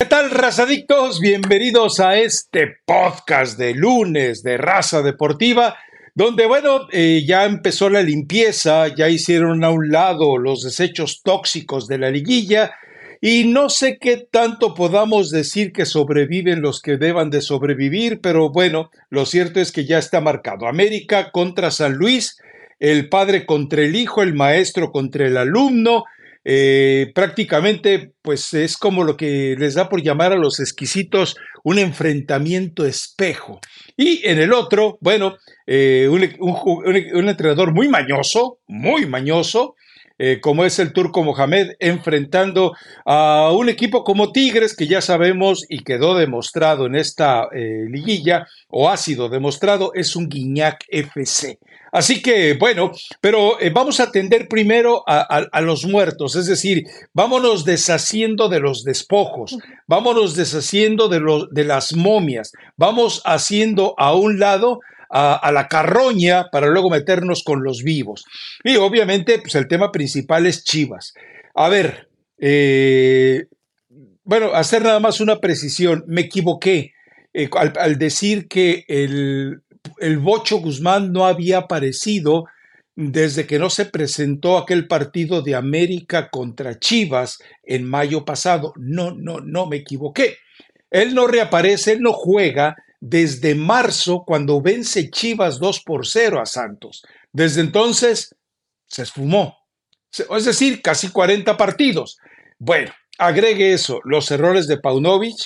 ¿Qué tal, razadictos? Bienvenidos a este podcast de lunes de Raza Deportiva, donde, bueno, eh, ya empezó la limpieza, ya hicieron a un lado los desechos tóxicos de la liguilla y no sé qué tanto podamos decir que sobreviven los que deban de sobrevivir, pero bueno, lo cierto es que ya está marcado. América contra San Luis, el padre contra el hijo, el maestro contra el alumno, eh, prácticamente pues es como lo que les da por llamar a los exquisitos un enfrentamiento espejo. Y en el otro, bueno, eh, un, entrenador muy mañoso, muy mañoso, eh, como es el turco Mohamed, enfrentando a un equipo como Tigres, que ya sabemos y quedó demostrado en esta liguilla, o ha sido demostrado, es un Guiñac FC. Así que, bueno, pero eh, vamos a atender primero a, los muertos, es decir, vámonos deshaciendo de los despojos, vámonos deshaciendo de, los, de las momias, vamos haciendo a un lado a, la carroña para luego meternos con los vivos. Y obviamente, pues el tema principal es Chivas. A ver, eh, bueno, hacer nada más una precisión, me equivoqué. Eh, al, decir que el, el Bocho Guzmán no había aparecido desde que no se presentó aquel partido de América contra Chivas en mayo pasado. No, no, no me equivoqué. Él no reaparece, él no juega desde marzo cuando vence Chivas 2 por 0 a Santos. Desde entonces se esfumó. Es decir, casi 40 partidos. Bueno, agregue eso, los errores de Paunovic,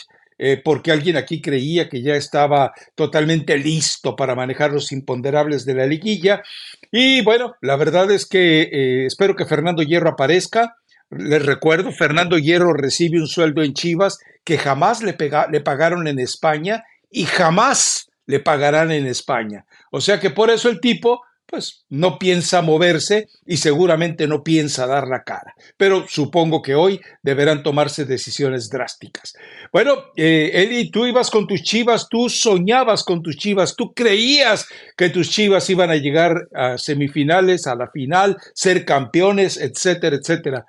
eh, porque alguien aquí creía que ya estaba totalmente listo para manejar los imponderables de la liguilla. Y bueno, la verdad es que eh, espero que Fernando Hierro aparezca. Les recuerdo, Fernando Hierro recibe un sueldo en Chivas que jamás le, le pagaron en España y jamás le pagarán en España. O sea que por eso el tipo pues no piensa moverse y seguramente no piensa dar la cara. Pero supongo que hoy deberán tomarse decisiones drásticas. Bueno, eh, Eli, tú ibas con tus chivas, tú soñabas con tus chivas, tú creías que tus chivas iban a llegar a semifinales, a la final, ser campeones, etcétera, etcétera.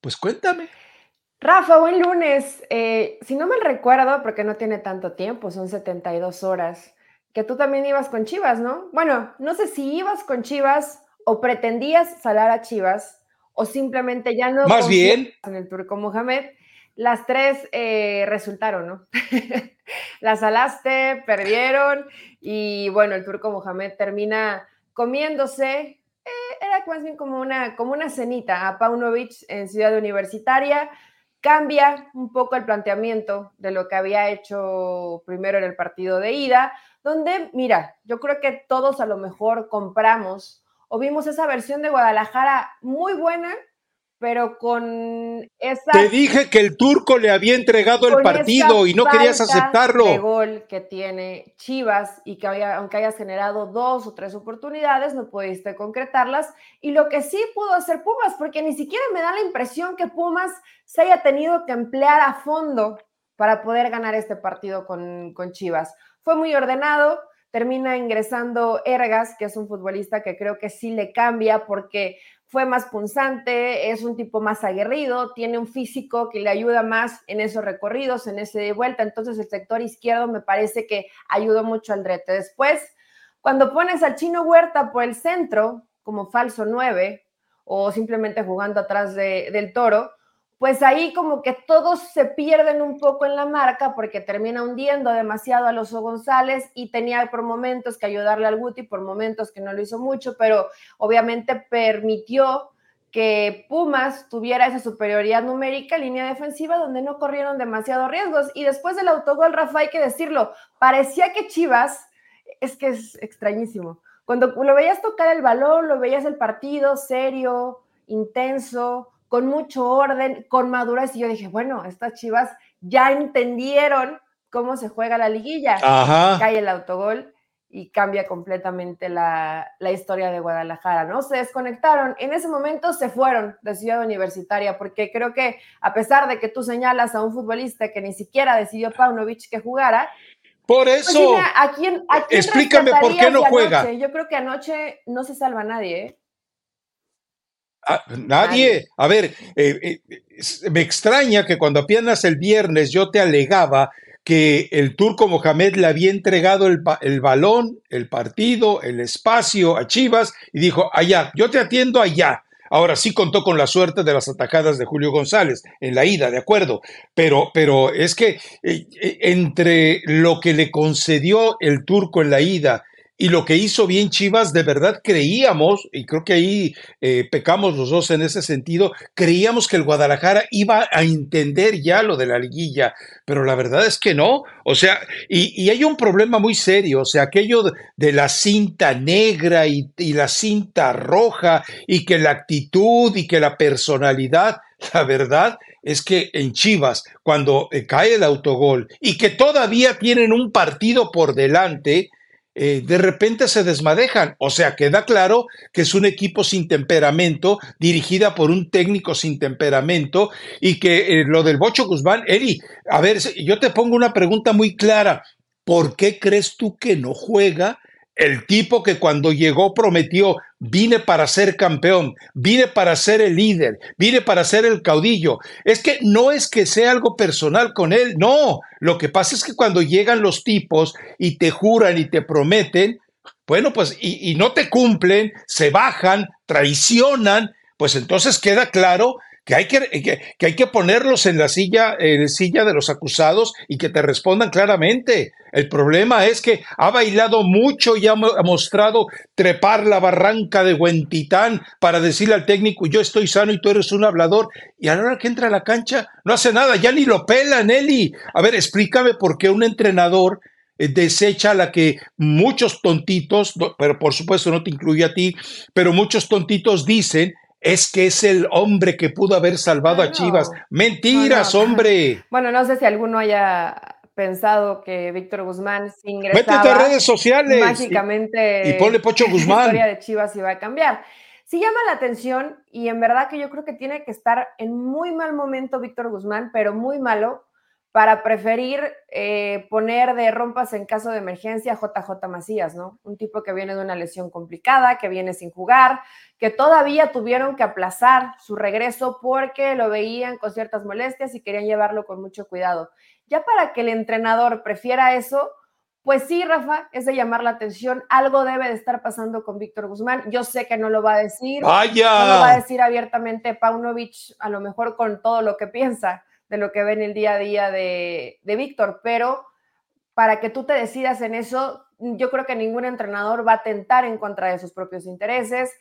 Pues cuéntame. Rafa, buen lunes. Eh, si no me recuerdo, porque no tiene tanto tiempo, son 72 horas que tú también ibas con Chivas, ¿no? Bueno, no sé si ibas con Chivas o pretendías salar a Chivas o simplemente ya no. Más bien. En el Turco Mohamed. Las tres eh, resultaron, ¿no? las salaste, perdieron y bueno, el Turco Mohamed termina comiéndose. Eh, era más bien como una, como una cenita a Paunovic en Ciudad Universitaria cambia un poco el planteamiento de lo que había hecho primero en el partido de ida, donde, mira, yo creo que todos a lo mejor compramos o vimos esa versión de Guadalajara muy buena, pero con esa... Te dije que el turco le había entregado el partido y no querías aceptarlo. El gol que tiene Chivas y que había, aunque hayas generado dos o tres oportunidades, no pudiste concretarlas. Y lo que sí pudo hacer Pumas, porque ni siquiera me da la impresión que Pumas se haya tenido que emplear a fondo para poder ganar este partido con, con Chivas. Fue muy ordenado, termina ingresando Ergas, que es un futbolista que creo que sí le cambia porque fue más punzante, es un tipo más aguerrido, tiene un físico que le ayuda más en esos recorridos, en ese de vuelta. Entonces el sector izquierdo me parece que ayudó mucho al drete. Después, cuando pones al chino Huerta por el centro, como falso 9, o simplemente jugando atrás del toro, pues ahí como que todos se pierden un poco en la marca porque termina hundiendo demasiado a Loso González y tenía por momentos que ayudarle al Guti, por momentos que no lo hizo mucho, pero obviamente permitió que Pumas tuviera esa superioridad numérica línea defensiva donde no corrieron demasiados riesgos. Y después del autogol, Rafa, hay que decirlo, parecía que Chivas, es que es extrañísimo, cuando lo veías tocar el balón, lo veías el partido serio, intenso, con mucho orden, con madurez. Y yo dije, bueno, estas chivas ya entendieron cómo se juega la liguilla. Cae el autogol y cambia completamente la, historia de Guadalajara, ¿no? Se desconectaron. En ese momento se fueron de Ciudad Universitaria, porque creo que a pesar de que tú señalas a un futbolista que ni siquiera decidió Paunovic que jugara, por pues eso, explícame por qué no juega. Yo creo que anoche no se salva nadie, ¿eh? Ah, nadie. A ver, eh, eh, me extraña que cuando apenas el viernes yo te alegaba que el turco Mohamed le había entregado el, el, balón, el partido, el espacio a Chivas y dijo, allá, yo te atiendo allá. Ahora sí contó con la suerte de las atacadas de Julio González en la ida, de acuerdo, pero, pero es que eh, entre lo que le concedió el turco en la ida y lo que hizo bien Chivas, de verdad creíamos, y creo que ahí eh, pecamos los dos en ese sentido, creíamos que el Guadalajara iba a entender ya lo de la liguilla, pero la verdad es que no. O sea, y, hay un problema muy serio, o sea, aquello de, la cinta negra y, la cinta roja, y que la actitud y que la personalidad, la verdad es que en Chivas, cuando eh, cae el autogol y que todavía tienen un partido por delante, eh, de repente se desmadejan. O sea, queda claro que es un equipo sin temperamento, dirigida por un técnico sin temperamento, y que eh, lo del Bocho Guzmán, Eri, a ver, yo te pongo una pregunta muy clara. ¿Por qué crees tú que no juega el tipo que cuando llegó prometió, vine para ser campeón, vine para ser el líder, vine para ser el caudillo. Es que no es que sea algo personal con él, no. Lo que pasa es que cuando llegan los tipos y te juran y te prometen, bueno, pues y, no te cumplen, se bajan, traicionan, pues entonces queda claro que hay que, que, hay que ponerlos en la silla, silla de los acusados y que te respondan claramente. El problema es que ha bailado mucho y ha, mostrado trepar la barranca de Huentitán para decirle al técnico, yo estoy sano y tú eres un hablador. Y a la hora que entra a la cancha, no hace nada, ya ni lo pela, Nelly. A ver, explícame por qué un entrenador eh, desecha la que muchos tontitos, pero por supuesto no te incluye a ti, pero muchos tontitos dicen es que es el hombre que pudo haber salvado a Chivas. Mentiras, hombre. Bueno, no sé si alguno haya pensado que Víctor Guzmán se ingresaba Métete a redes sociales mágicamente y, ponle Pocho Guzmán. La historia de Chivas iba a cambiar. Sí llama la atención y en verdad que yo creo que tiene que estar en muy mal momento Víctor Guzmán, pero muy malo para preferir eh, poner de rompas en caso de emergencia a JJ Macías, ¿no? Un tipo que viene de una lesión complicada, que viene sin jugar, que todavía tuvieron que aplazar su regreso porque lo veían con ciertas molestias y querían llevarlo con mucho cuidado. Ya para que el entrenador prefiera eso, pues sí, Rafa, es de llamar la atención. Algo debe de estar pasando con Víctor Guzmán. Yo sé que no lo va a decir. ¡Vaya! No lo va a decir abiertamente Paunovic, a lo mejor con todo lo que piensa de lo que ve en el día a día de, Víctor, pero para que tú te decidas en eso, yo creo que ningún entrenador va a tentar en contra de sus propios intereses.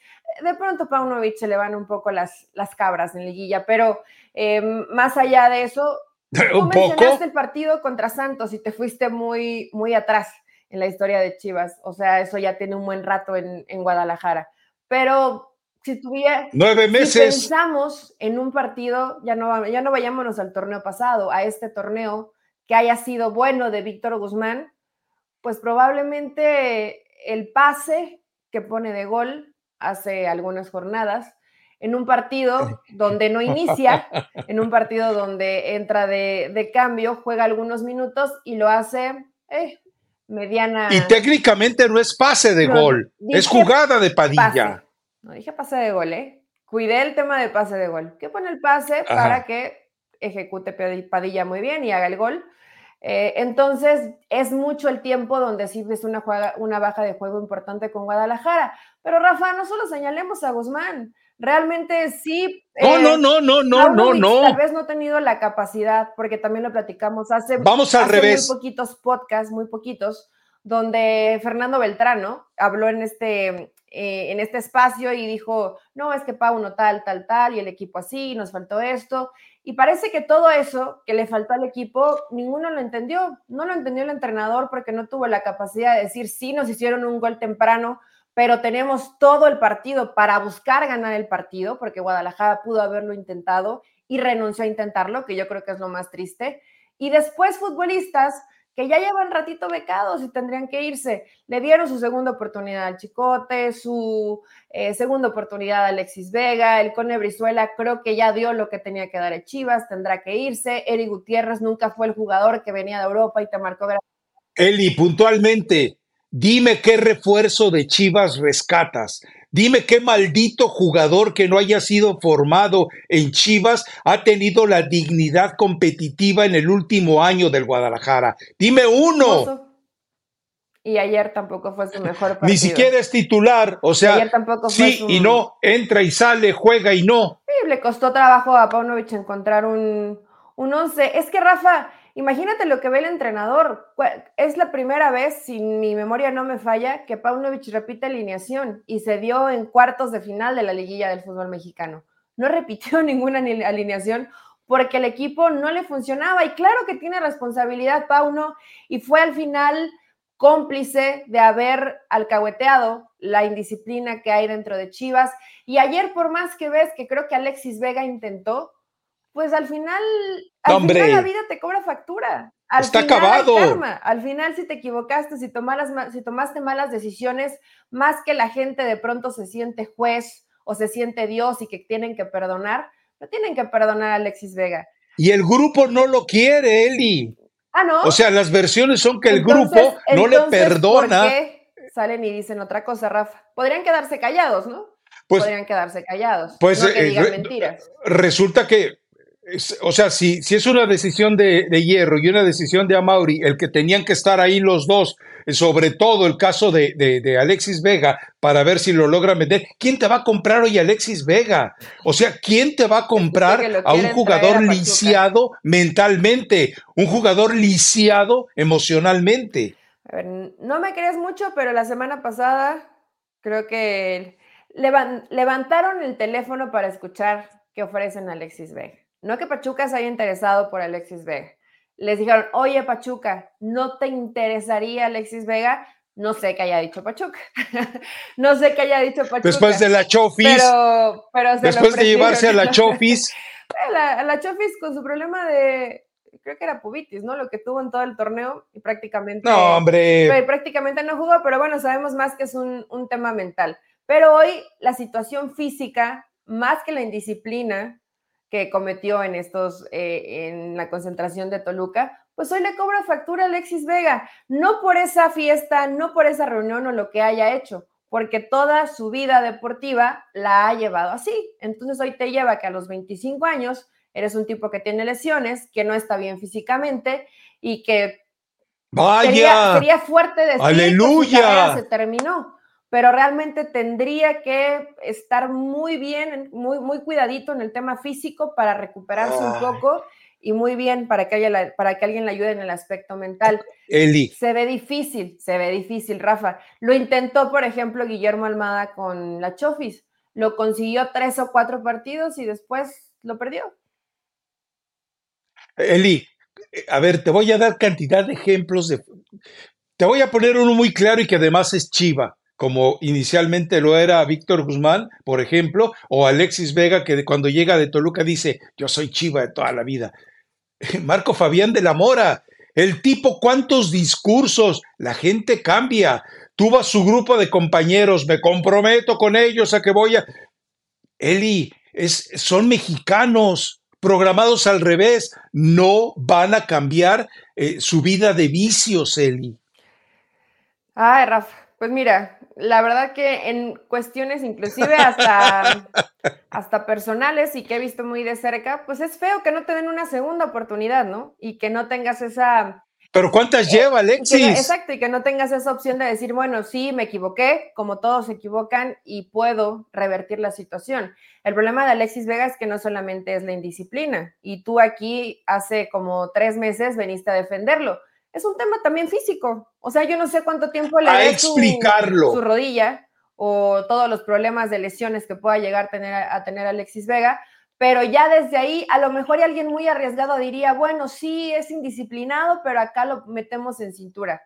De pronto Paunovic se le van un poco las, las cabras en liguilla, pero em, más allá de eso, tú mencionaste el partido contra Santos y te fuiste muy, muy atrás en la historia de Chivas. O sea, eso ya tiene un buen rato en, en Guadalajara. Pero si tuviera, nueve meses. pensamos en un partido, ya no, ya no vayámonos al torneo pasado, a este torneo que haya sido bueno de Víctor Guzmán, pues probablemente el pase que pone de gol hace algunas jornadas, en un partido donde no inicia, en un partido donde entra de, cambio, juega algunos minutos y lo hace eh, mediana. Y técnicamente no es pase de gol, es jugada de Padilla. No dije pase de gol, ¿eh? Cuidé el tema de pase de gol. ¿Qué pone el pase para que ejecute Padilla muy bien y haga el gol? Eh, entonces, es mucho el tiempo donde sí ves una, una baja de juego importante con Guadalajara. Pero Rafa, no solo señalemos a Guzmán, realmente sí. No, no, no, no, no, no, no. Tal vez no ha tenido la capacidad, porque también lo platicamos hace, Vamos al revés. muy poquitos podcasts, muy poquitos, donde Fernando Beltrano habló en este eh, en este espacio y dijo, no, es que Pauno tal, tal, tal, y el equipo así, nos faltó esto. Y parece que todo eso que le faltó al equipo, ninguno lo entendió. No lo entendió el entrenador porque no tuvo la capacidad de decir, sí, nos hicieron un gol temprano, pero tenemos todo el partido para buscar ganar el partido, porque Guadalajara pudo haberlo intentado y renunció a intentarlo, que yo creo que es lo más triste. Y después futbolistas que ya llevan ratito becados y tendrían que irse. Le dieron su segunda oportunidad al Chicote, su eh, segunda oportunidad a Alexis Vega, el Cone Brizuela creo que ya dio lo que tenía que dar a Chivas, tendrá que irse. Eric Gutiérrez nunca fue el jugador que venía de Europa y te marcó. Eli, puntualmente, dime qué refuerzo de Chivas rescatas. Dime qué maldito jugador que no haya sido formado en Chivas ha tenido la dignidad competitiva en el último año del Guadalajara. Dime uno. Y ayer tampoco fue su mejor partido. Ni siquiera es titular, o sea, ayer tampoco fue sí y no, entra y sale, juega y no. Sí, le costó trabajo a Paunovic encontrar un, un once. Es que Rafa, Imagínate lo que ve el entrenador. Es la primera vez, si mi memoria no me falla, que Paunovic repite alineación y se dio en cuartos de final de la liguilla del fútbol mexicano. No repitió ninguna alineación porque el equipo no le funcionaba y claro que tiene responsabilidad Pauno y fue al final cómplice de haber alcahueteado la indisciplina que hay dentro de Chivas. Y ayer, por más que ves que creo que Alexis Vega intentó, pues al final, al final la vida te cobra factura. Al Está final acabado. Al final, si te equivocaste, si, si tomaste malas decisiones, más que la gente de pronto se siente juez o se siente Dios y que tienen que perdonar, no tienen que perdonar a Alexis Vega. Y el grupo no lo quiere, Eli. Ah, ¿no? O sea, las versiones son que el grupo no le perdona. ¿por qué salen y dicen otra cosa, Rafa? Podrían quedarse callados, ¿no? Pues, Podrían quedarse callados. Pues no que eh, digan mentiras. Resulta que o sea, si, si es una decisión de, Hierro y una decisión de Amauri, el que tenían que estar ahí los dos, sobre todo el caso de, Alexis Vega, para ver si lo logra vender, ¿quién te va a comprar hoy Alexis Vega? O sea, ¿quién te va a comprar a un jugador lisiado mentalmente, un jugador lisiado emocionalmente? A ver, no me crees mucho, pero la semana pasada creo que levantaron el teléfono para escuchar qué ofrecen a Alexis Vega. No que Pachuca se haya interesado por Alexis Vega. Les dijeron, oye Pachuca, ¿no te interesaría Alexis Vega? No sé qué haya dicho Pachuca. no sé qué haya dicho Pachuca. Después de la Chofis. Pero, después de llevarse a la Chofis. a la Chofis con su problema de, creo que era pubitis, ¿no? Lo que tuvo en todo el torneo y prácticamente. No, hombre. Prácticamente no jugó, pero bueno, sabemos más que es un, un tema mental. Pero hoy la situación física, más que la indisciplina, que cometió en estos, eh, en la concentración de Toluca, pues hoy le cobra factura a Alexis Vega, no por esa fiesta, no por esa reunión o lo que haya hecho, porque toda su vida deportiva la ha llevado así. Entonces hoy te lleva que a los 25 años eres un tipo que tiene lesiones, que no está bien físicamente y que Vaya, sería, fuerte decir ¡Aleluya! que se terminó pero realmente tendría que estar muy bien, muy, muy cuidadito en el tema físico para recuperarse un poco y muy bien para que, haya para que alguien le ayude en el aspecto mental. Eli. Se ve difícil, se ve difícil, Rafa. Lo intentó, por ejemplo, Guillermo Almada con la Chofis. Lo consiguió tres o cuatro partidos y después lo perdió. Eli, a ver, te voy a dar cantidad de ejemplos de... Te voy a poner uno muy claro y que además es chiva como inicialmente lo era Víctor Guzmán, por ejemplo, o Alexis Vega, que cuando llega de Toluca dice, yo soy chiva de toda la vida. Marco Fabián de la Mora, el tipo, cuántos discursos, la gente cambia. Tuvo a su grupo de compañeros, me comprometo con ellos a que voy a... Eli, es, son mexicanos, programados al revés, no van a cambiar eh, su vida de vicios, Eli. Ay, Rafa, pues mira, la verdad que en cuestiones inclusive hasta, hasta personales y que he visto muy de cerca, pues es feo que no te den una segunda oportunidad, ¿no? Y que no tengas esa... Pero ¿cuántas eh, lleva, Alexis? exacto, y que no tengas esa opción de decir, bueno, sí, me equivoqué, como todos se equivocan, y puedo revertir la situación. El problema de Alexis Vega es que no solamente es la indisciplina, y tú aquí hace como tres meses veniste a defenderlo es un tema también físico. O sea, yo no sé cuánto tiempo le da su, su, rodilla o todos los problemas de lesiones que pueda llegar a tener, a tener Alexis Vega, pero ya desde ahí a lo mejor alguien muy arriesgado diría, bueno, sí, es indisciplinado, pero acá lo metemos en cintura.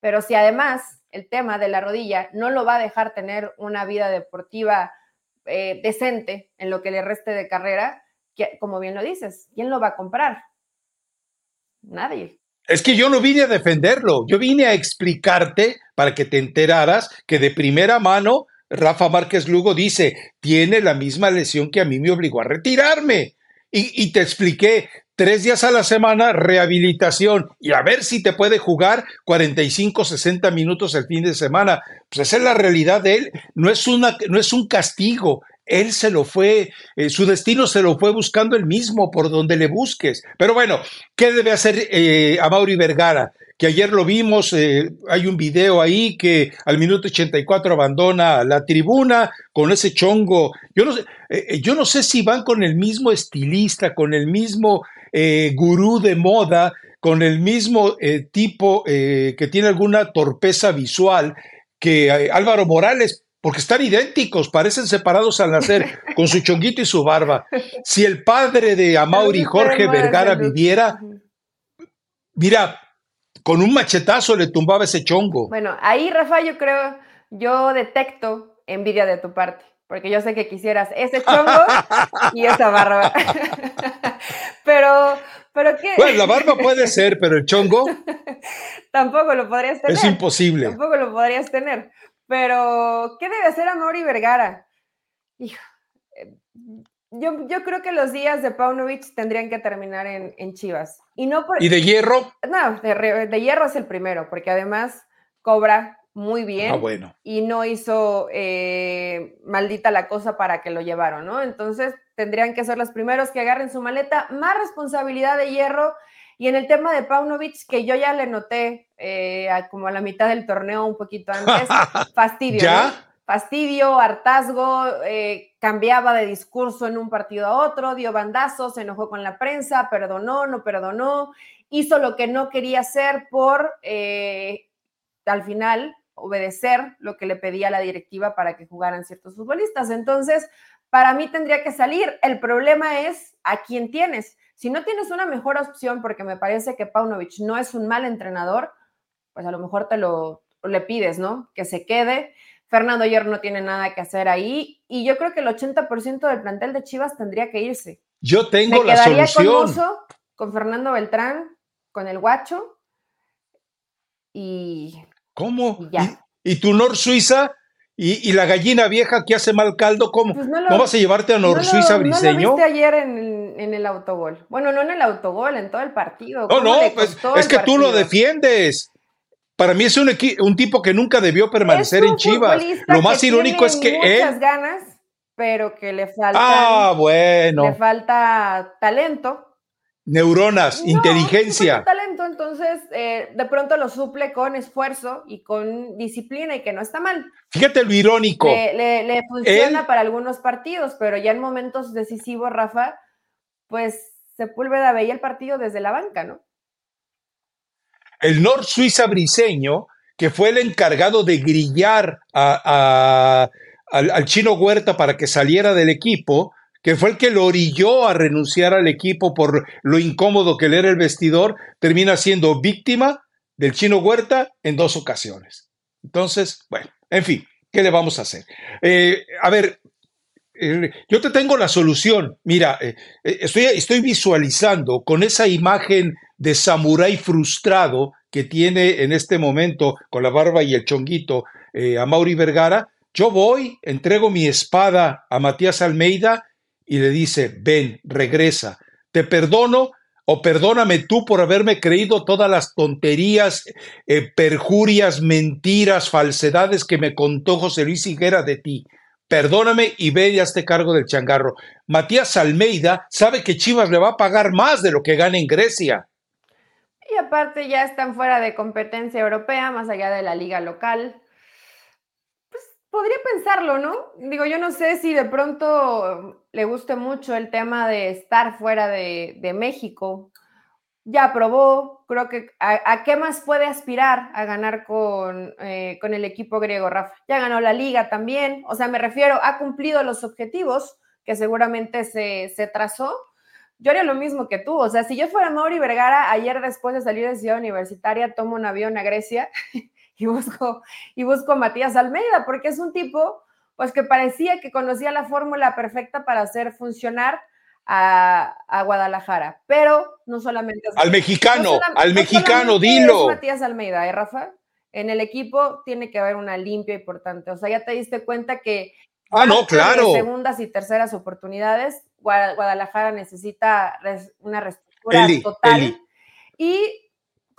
Pero si además el tema de la rodilla no lo va a dejar tener una vida deportiva eh, decente en lo que le reste de carrera, que, como bien lo dices, ¿quién lo va a comprar? Nadie. Es que yo no vine a defenderlo, yo vine a explicarte para que te enteraras que de primera mano Rafa Márquez Lugo dice, tiene la misma lesión que a mí me obligó a retirarme. Y, te expliqué, tres días a la semana, rehabilitación y a ver si te puede jugar 45, 60 minutos el fin de semana. Pues esa es la realidad de él. No es, una, no es un castigo. Él se lo fue, eh, su destino se lo fue buscando él mismo por donde le busques. Pero bueno, ¿qué debe hacer eh, a Mauri Vergara? que ayer lo vimos, eh, hay un video ahí que al minuto 84 abandona la tribuna con ese chongo. Yo no sé, yo no sé si van con el mismo estilista, con el mismo gurú de moda, con el mismo tipo que tiene alguna torpeza visual que Álvaro Morales, porque están idénticos, parecen separados al nacer, con su chonguito y su barba. Si el padre de Amauri, Jorge Vergara, viviera, mira, con un machetazo le tumbaba ese chongo. Bueno, ahí, Rafa, yo creo, yo detecto envidia de tu parte porque yo sé que quisieras ese chongo y esa barba. pero, pero ¿qué? Bueno, la barba puede ser, pero el chongo. tampoco lo podrías tener. Es imposible. Tampoco lo podrías tener. Pero, ¿qué debe hacer Amori Vergara? Hijo, eh, yo, yo, creo que los días de Paunovic tendrían que terminar en, Chivas. Y, no ¿Y de hierro? No, de, de hierro es el primero, porque además cobra muy bien ah, bueno. y no hizo eh, maldita la cosa para que lo llevaron, ¿no? Entonces tendrían que ser los primeros que agarren su maleta, más responsabilidad de hierro. Y en el tema de Paunovic, que yo ya le noté eh, como a la mitad del torneo, un poquito antes, fastidio. ¿Ya? Fastidio, hartazgo, eh, cambiaba de discurso en un partido a otro, dio bandazos, se enojó con la prensa, perdonó, no perdonó, hizo lo que no quería hacer por, al final, obedecer lo que le pedía la directiva para que jugaran ciertos futbolistas. Entonces, para mí tendría que salir. El problema es a quién tienes. Si no tienes una mejor opción, porque me parece que Paunovic no es un mal entrenador, pues a lo mejor te lo le pides, ¿no? Que se quede. Fernando Hierro no tiene nada que hacer ahí y yo creo que el 80% del plantel de Chivas tendría que irse. Yo tengo la solución. Con, con Fernando Beltrán, con el Guacho y ¿Cómo? ¿Y, tu Nor Suiza? ¿Y, la gallina vieja que hace mal caldo? ¿Cómo? Pues no, vas a llevarte a Nor Suiza Briseño? No lo viste ayer en, el autogol. Bueno, no en el autogol, en todo el partido. No, no, pues, es que tú lo defiendes. Para mí es un, un tipo que nunca debió permanecer en Chivas. Lo más irónico es que muchas ganas, pero que le falta. Ah, bueno. Le falta talento neuronas, inteligencia. talento, entonces eh, de pronto lo suple con esfuerzo y con disciplina y que no está mal. Fíjate lo irónico. Le, funciona para algunos partidos, pero ya en momentos decisivos, Rafa, pues Sepúlveda veía el partido desde la banca, ¿no? El Nord Suiza briseño, que fue el encargado de grillar al, al chino Huerta para que saliera del equipo, que fue el que lo orilló a renunciar al equipo por lo incómodo que le era el vestidor, termina siendo víctima del chino Huerta en dos ocasiones. Entonces, bueno, en fin, ¿qué le vamos a hacer? Eh, a ver, eh, yo te tengo la solución. Mira, eh, estoy, estoy visualizando con esa imagen de samurái frustrado que tiene en este momento con la barba y el chonguito a Mauri Vergara. Yo voy, entrego mi espada a Matías Almeida y le dice, ven, regresa, te perdono o perdóname tú por haberme creído todas las tonterías, eh, perjurias, mentiras, falsedades que me contó José Luis Higuera de ti. Perdóname y ve y hazte cargo del changarro. Matías Almeida sabe que Chivas le va a pagar más de lo que gana en Grecia. Y aparte ya están fuera de competencia europea, más allá de la liga local. Podría pensarlo, ¿no? Digo, yo no sé si de pronto le guste mucho el tema de estar fuera de, México. Ya probó, creo que a, qué más puede aspirar a ganar con, eh, con el equipo griego, Rafa. Ya ganó la liga también, o sea, me refiero, ha cumplido los objetivos que seguramente se, se trazó. Yo haría lo mismo que tú, o sea, si yo fuera Mauri Vergara, ayer después de salir de Ciudad Universitaria, tomo un avión a Grecia y busco, y busco a Matías Almeida, porque es un tipo pues que parecía que conocía la fórmula perfecta para hacer funcionar a, Guadalajara, pero no solamente... Al mexicano, al mexicano, dilo. Matías Almeida, ¿eh, Rafa? En el equipo tiene que haber una limpia importante, o sea, ya te diste cuenta que... Ah, no, claro. Segundas y terceras oportunidades, Guadalajara necesita una reestructuración total. Y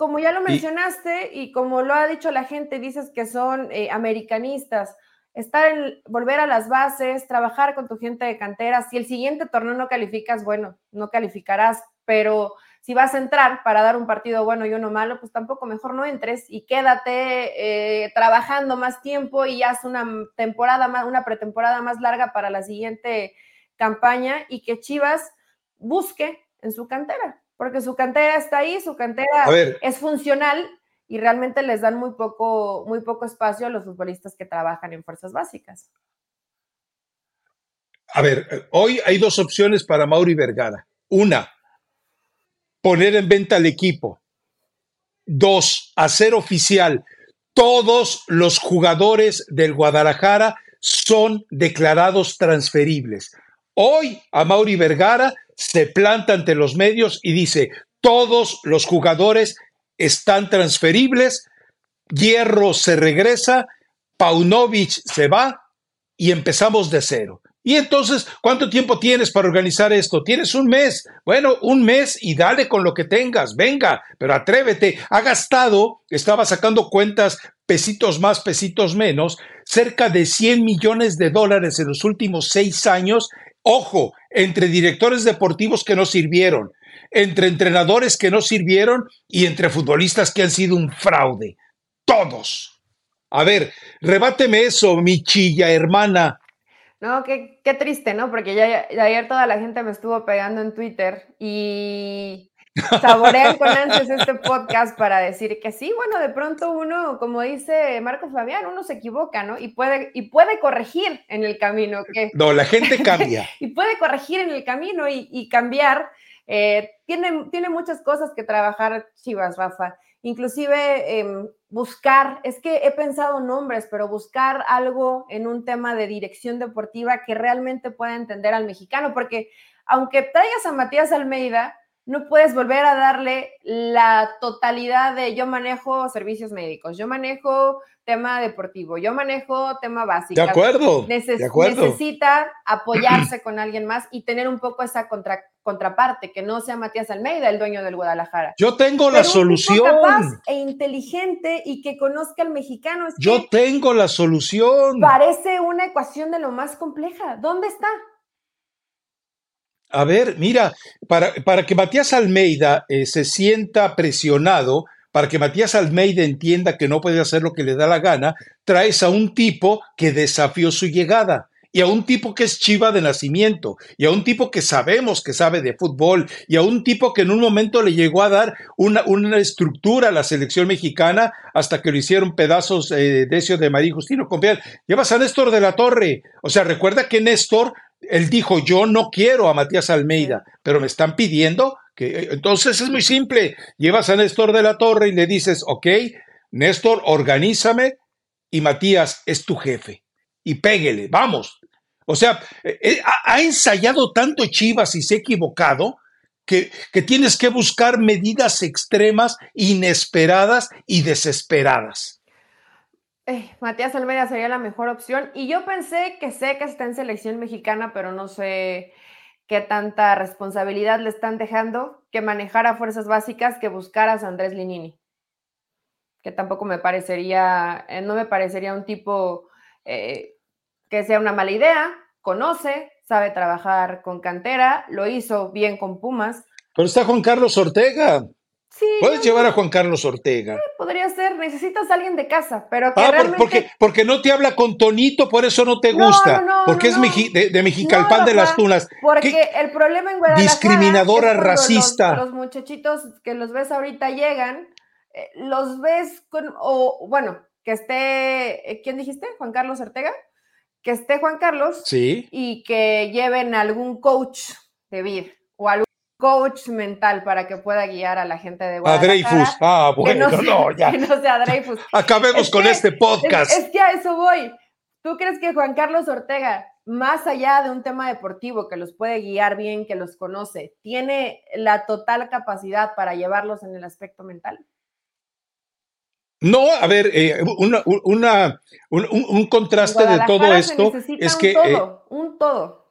como ya lo mencionaste y, como lo ha dicho la gente, dices que son eh, americanistas. Estar en, volver a las bases, trabajar con tu gente de cantera. Si el siguiente torneo no calificas, bueno, no calificarás, pero si vas a entrar para dar un partido bueno y uno malo, pues tampoco mejor no entres y quédate eh, trabajando más tiempo y haz una temporada más, una pretemporada más larga para la siguiente campaña y que Chivas busque en su cantera, porque su cantera está ahí, su cantera es funcional y realmente les dan muy poco, muy poco espacio a los futbolistas que trabajan en fuerzas básicas. A ver, hoy hay dos opciones para Mauri Vergara. Una, poner en venta el equipo. Dos, hacer oficial. Todos los jugadores del Guadalajara son declarados transferibles. Hoy a Mauri Vergara se planta ante los medios y dice, todos los jugadores están transferibles, Hierro se regresa, Paunovic se va y empezamos de cero. Y entonces, ¿cuánto tiempo tienes para organizar esto? Tienes un mes. Bueno, un mes y dale con lo que tengas. Venga, pero atrévete. Ha gastado, estaba sacando cuentas, pesitos más, pesitos menos, cerca de 100 millones de dólares en los últimos seis años. Ojo, entre directores deportivos que no sirvieron, entre entrenadores que no sirvieron y entre futbolistas que han sido un fraude. Todos. A ver, rebáteme eso, mi chilla hermana. No, qué, qué triste, ¿no? Porque ya, ayer toda la gente me estuvo pegando en Twitter y saborean con ansias este podcast para decir que sí, bueno, de pronto uno, como dice Marco Fabián, uno se equivoca, ¿no? Y puede, y puede corregir en el camino. Que, no, la gente cambia. y puede corregir en el camino y, cambiar. Eh, tiene, tiene muchas cosas que trabajar Chivas, Rafa inclusive em, buscar, es que he pensado nombres, pero buscar algo en un tema de dirección deportiva que realmente pueda entender al mexicano, porque aunque traigas a Matías Almeida, no puedes volver a darle la totalidad de yo manejo servicios médicos, yo manejo tema deportivo, yo manejo tema básico. De acuerdo, de acuerdo. Necesita apoyarse con alguien más y tener un poco esa contraparte, que no sea Matías Almeida el dueño del Guadalajara. Yo tengo la solución. capaz e inteligente y que conozca al mexicano. yo tengo la solución. Parece una ecuación de lo más compleja. ¿Dónde está? A ver, mira, para, para que Matías Almeida eh, se sienta presionado, para que Matías Almeida entienda que no puede hacer lo que le da la gana, traes a un tipo que desafió su llegada y a un tipo que es chiva de nacimiento, y a un tipo que sabemos que sabe de fútbol, y a un tipo que en un momento le llegó a dar una, una estructura a la selección mexicana hasta que lo hicieron pedazos eh, de Decio de María Justino. Llevas a Néstor de la Torre. O sea, recuerda que Néstor él dijo, yo no quiero a Matías Almeida, pero me están pidiendo que... Eh, entonces es muy simple, llevas a Néstor de la Torre y le dices, ok, Néstor, organízame y Matías es tu jefe. Y péguele, vamos. O sea, eh, eh, ha, ensayado tanto Chivas y se ha equivocado que, que tienes que buscar medidas extremas, inesperadas y desesperadas. Matías Almeida sería la mejor opción. Y yo pensé que sé que está en selección mexicana, pero no sé qué tanta responsabilidad le están dejando que manejar a fuerzas básicas que buscar a Andrés Linini. Que tampoco me parecería, eh, no me parecería un tipo eh, que sea una mala idea. Conoce, sabe trabajar con cantera, lo hizo bien con Pumas. Pero está Juan Carlos Ortega. Puedes llevar a Juan Carlos Ortega. podría ser, necesitas a alguien de casa, pero que ah, porque, porque no te habla con tonito, por eso no te gusta. porque es de, de, Mexicalpan de las Tunas. Porque el problema en Guadalajara Discriminadora, racista. Los, muchachitos que los ves ahorita llegan, eh, los ves con, o bueno, que esté, eh, ¿quién dijiste? Juan Carlos Ortega. Que esté Juan Carlos. Sí. Y que lleven algún coach de vida o algún coach mental para que pueda guiar a la gente de Guadalajara. A Dreyfus. Ah, bueno, no, ya. Que no sea Dreyfus. Acabemos con este podcast. Es, que a eso voy. ¿Tú crees que Juan Carlos Ortega, más allá de un tema deportivo que los puede guiar bien, que los conoce, tiene la total capacidad para llevarlos en el aspecto mental? No, a ver, eh, una, un, contraste de todo esto es que... Un todo, un todo eh,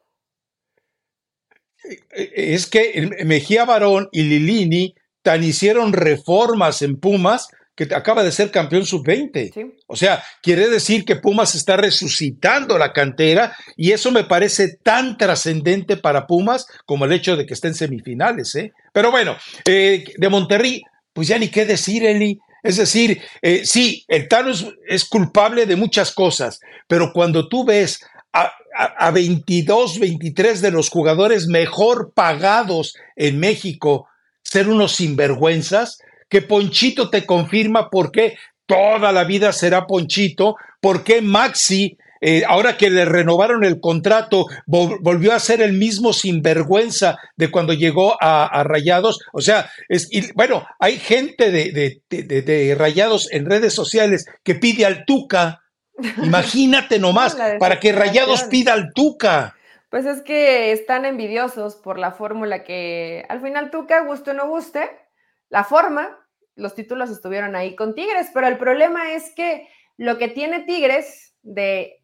es que Mejía Barón y Lilini tan hicieron reformas en Pumas que acaba de ser campeón sub-20. O sea, quiere decir que Pumas está resucitando la cantera y eso me parece tan trascendente para Pumas como el hecho de que esté en semifinales. ¿eh? Pero bueno, eh, de Monterrey, pues ya ni qué decir, Eli. Es decir, eh, sí, el Tano es, culpable de muchas cosas, pero cuando tú ves a, a, 22, 23 de los jugadores mejor pagados en México ser unos sinvergüenzas, que Ponchito te confirma por qué toda la vida será Ponchito, por qué Maxi, eh, ahora que le renovaron el contrato, volvió a ser el mismo sinvergüenza de cuando llegó a, Rayados. O sea, es, bueno, hay gente de, de, Rayados en redes sociales que pide al Tuca. Imagínate nomás, para que Rayados pida al Tuca. Pues es que están envidiosos por la fórmula que al final Tuca, guste o no guste, la forma los títulos estuvieron ahí con Tigres, pero el problema es que lo que tiene Tigres de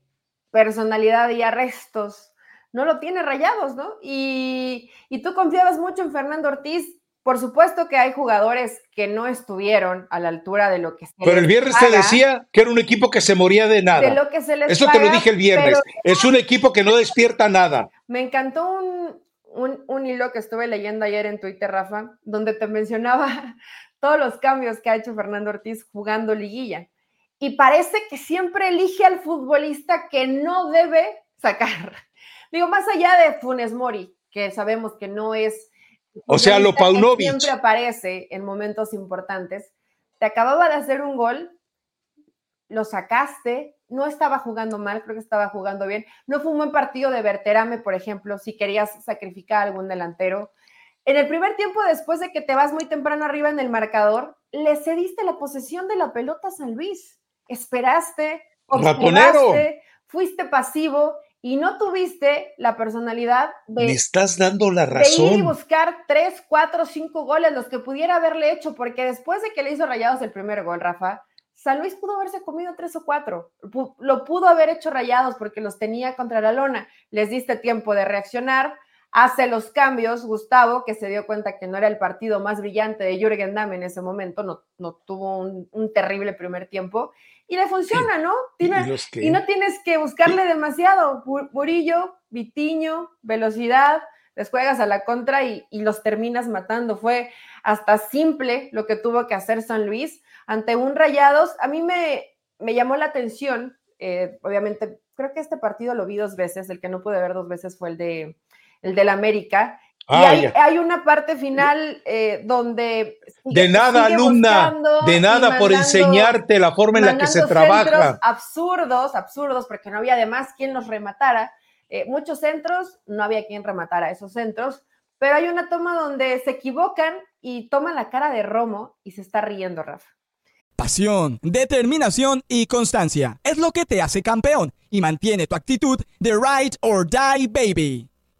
personalidad y arrestos, no lo tiene rayados, ¿no? Y, tú confiabas mucho en Fernando Ortiz. Por supuesto que hay jugadores que no estuvieron a la altura de lo que se Pero el viernes se decía que era un equipo que se moría de nada. De lo que se les Eso te lo dije el viernes. Es un equipo que no despierta nada. Me encantó un, un, un, hilo que estuve leyendo ayer en Twitter, Rafa, donde te mencionaba todos los cambios que ha hecho Fernando Ortiz jugando liguilla. Y parece que siempre elige al futbolista que no debe sacar. Digo, más allá de Funes Mori, que sabemos que no es... O sea, lo Paunovic. Siempre aparece en momentos importantes. Te acababa de hacer un gol, lo sacaste, no estaba jugando mal, creo que estaba jugando bien. No fue un buen partido de Berterame, por ejemplo, si querías sacrificar a algún delantero. En el primer tiempo, después de que te vas muy temprano arriba en el marcador, le cediste la posesión de la pelota a San Luis. Esperaste, observaste, fuiste pasivo y no tuviste la personalidad de. Me estás dando la razón. De ir y buscar tres, cuatro, cinco goles, los que pudiera haberle hecho, porque después de que le hizo rayados el primer gol, Rafa, San Luis pudo haberse comido tres o cuatro. Lo pudo haber hecho rayados porque los tenía contra la lona. Les diste tiempo de reaccionar hace los cambios, Gustavo, que se dio cuenta que no era el partido más brillante de Jürgen Damm en ese momento, no, no tuvo un, terrible primer tiempo, y le funciona, ¿no? ¿Y, no tienes que buscarle demasiado. Murillo, Vitiño, velocidad, les juegas a la contra y, los terminas matando. Fue hasta simple lo que tuvo que hacer San Luis ante un Rayados. A mí me, me llamó la atención, eh, obviamente, creo que este partido lo vi dos veces, el que no pude ver dos veces fue el de el del América. y ah, hay, una parte final eh, donde... de nada, alumna, de nada por enseñarte la forma en la que se trabaja. Absurdos, absurdos, porque no había además quien los rematara. Eh, muchos centros, no había quien rematara esos centros, pero hay una toma donde se equivocan y toman la cara de Romo y se está riendo Rafa. Pasión, determinación y constancia es lo que te hace campeón y mantiene tu actitud de ride or die baby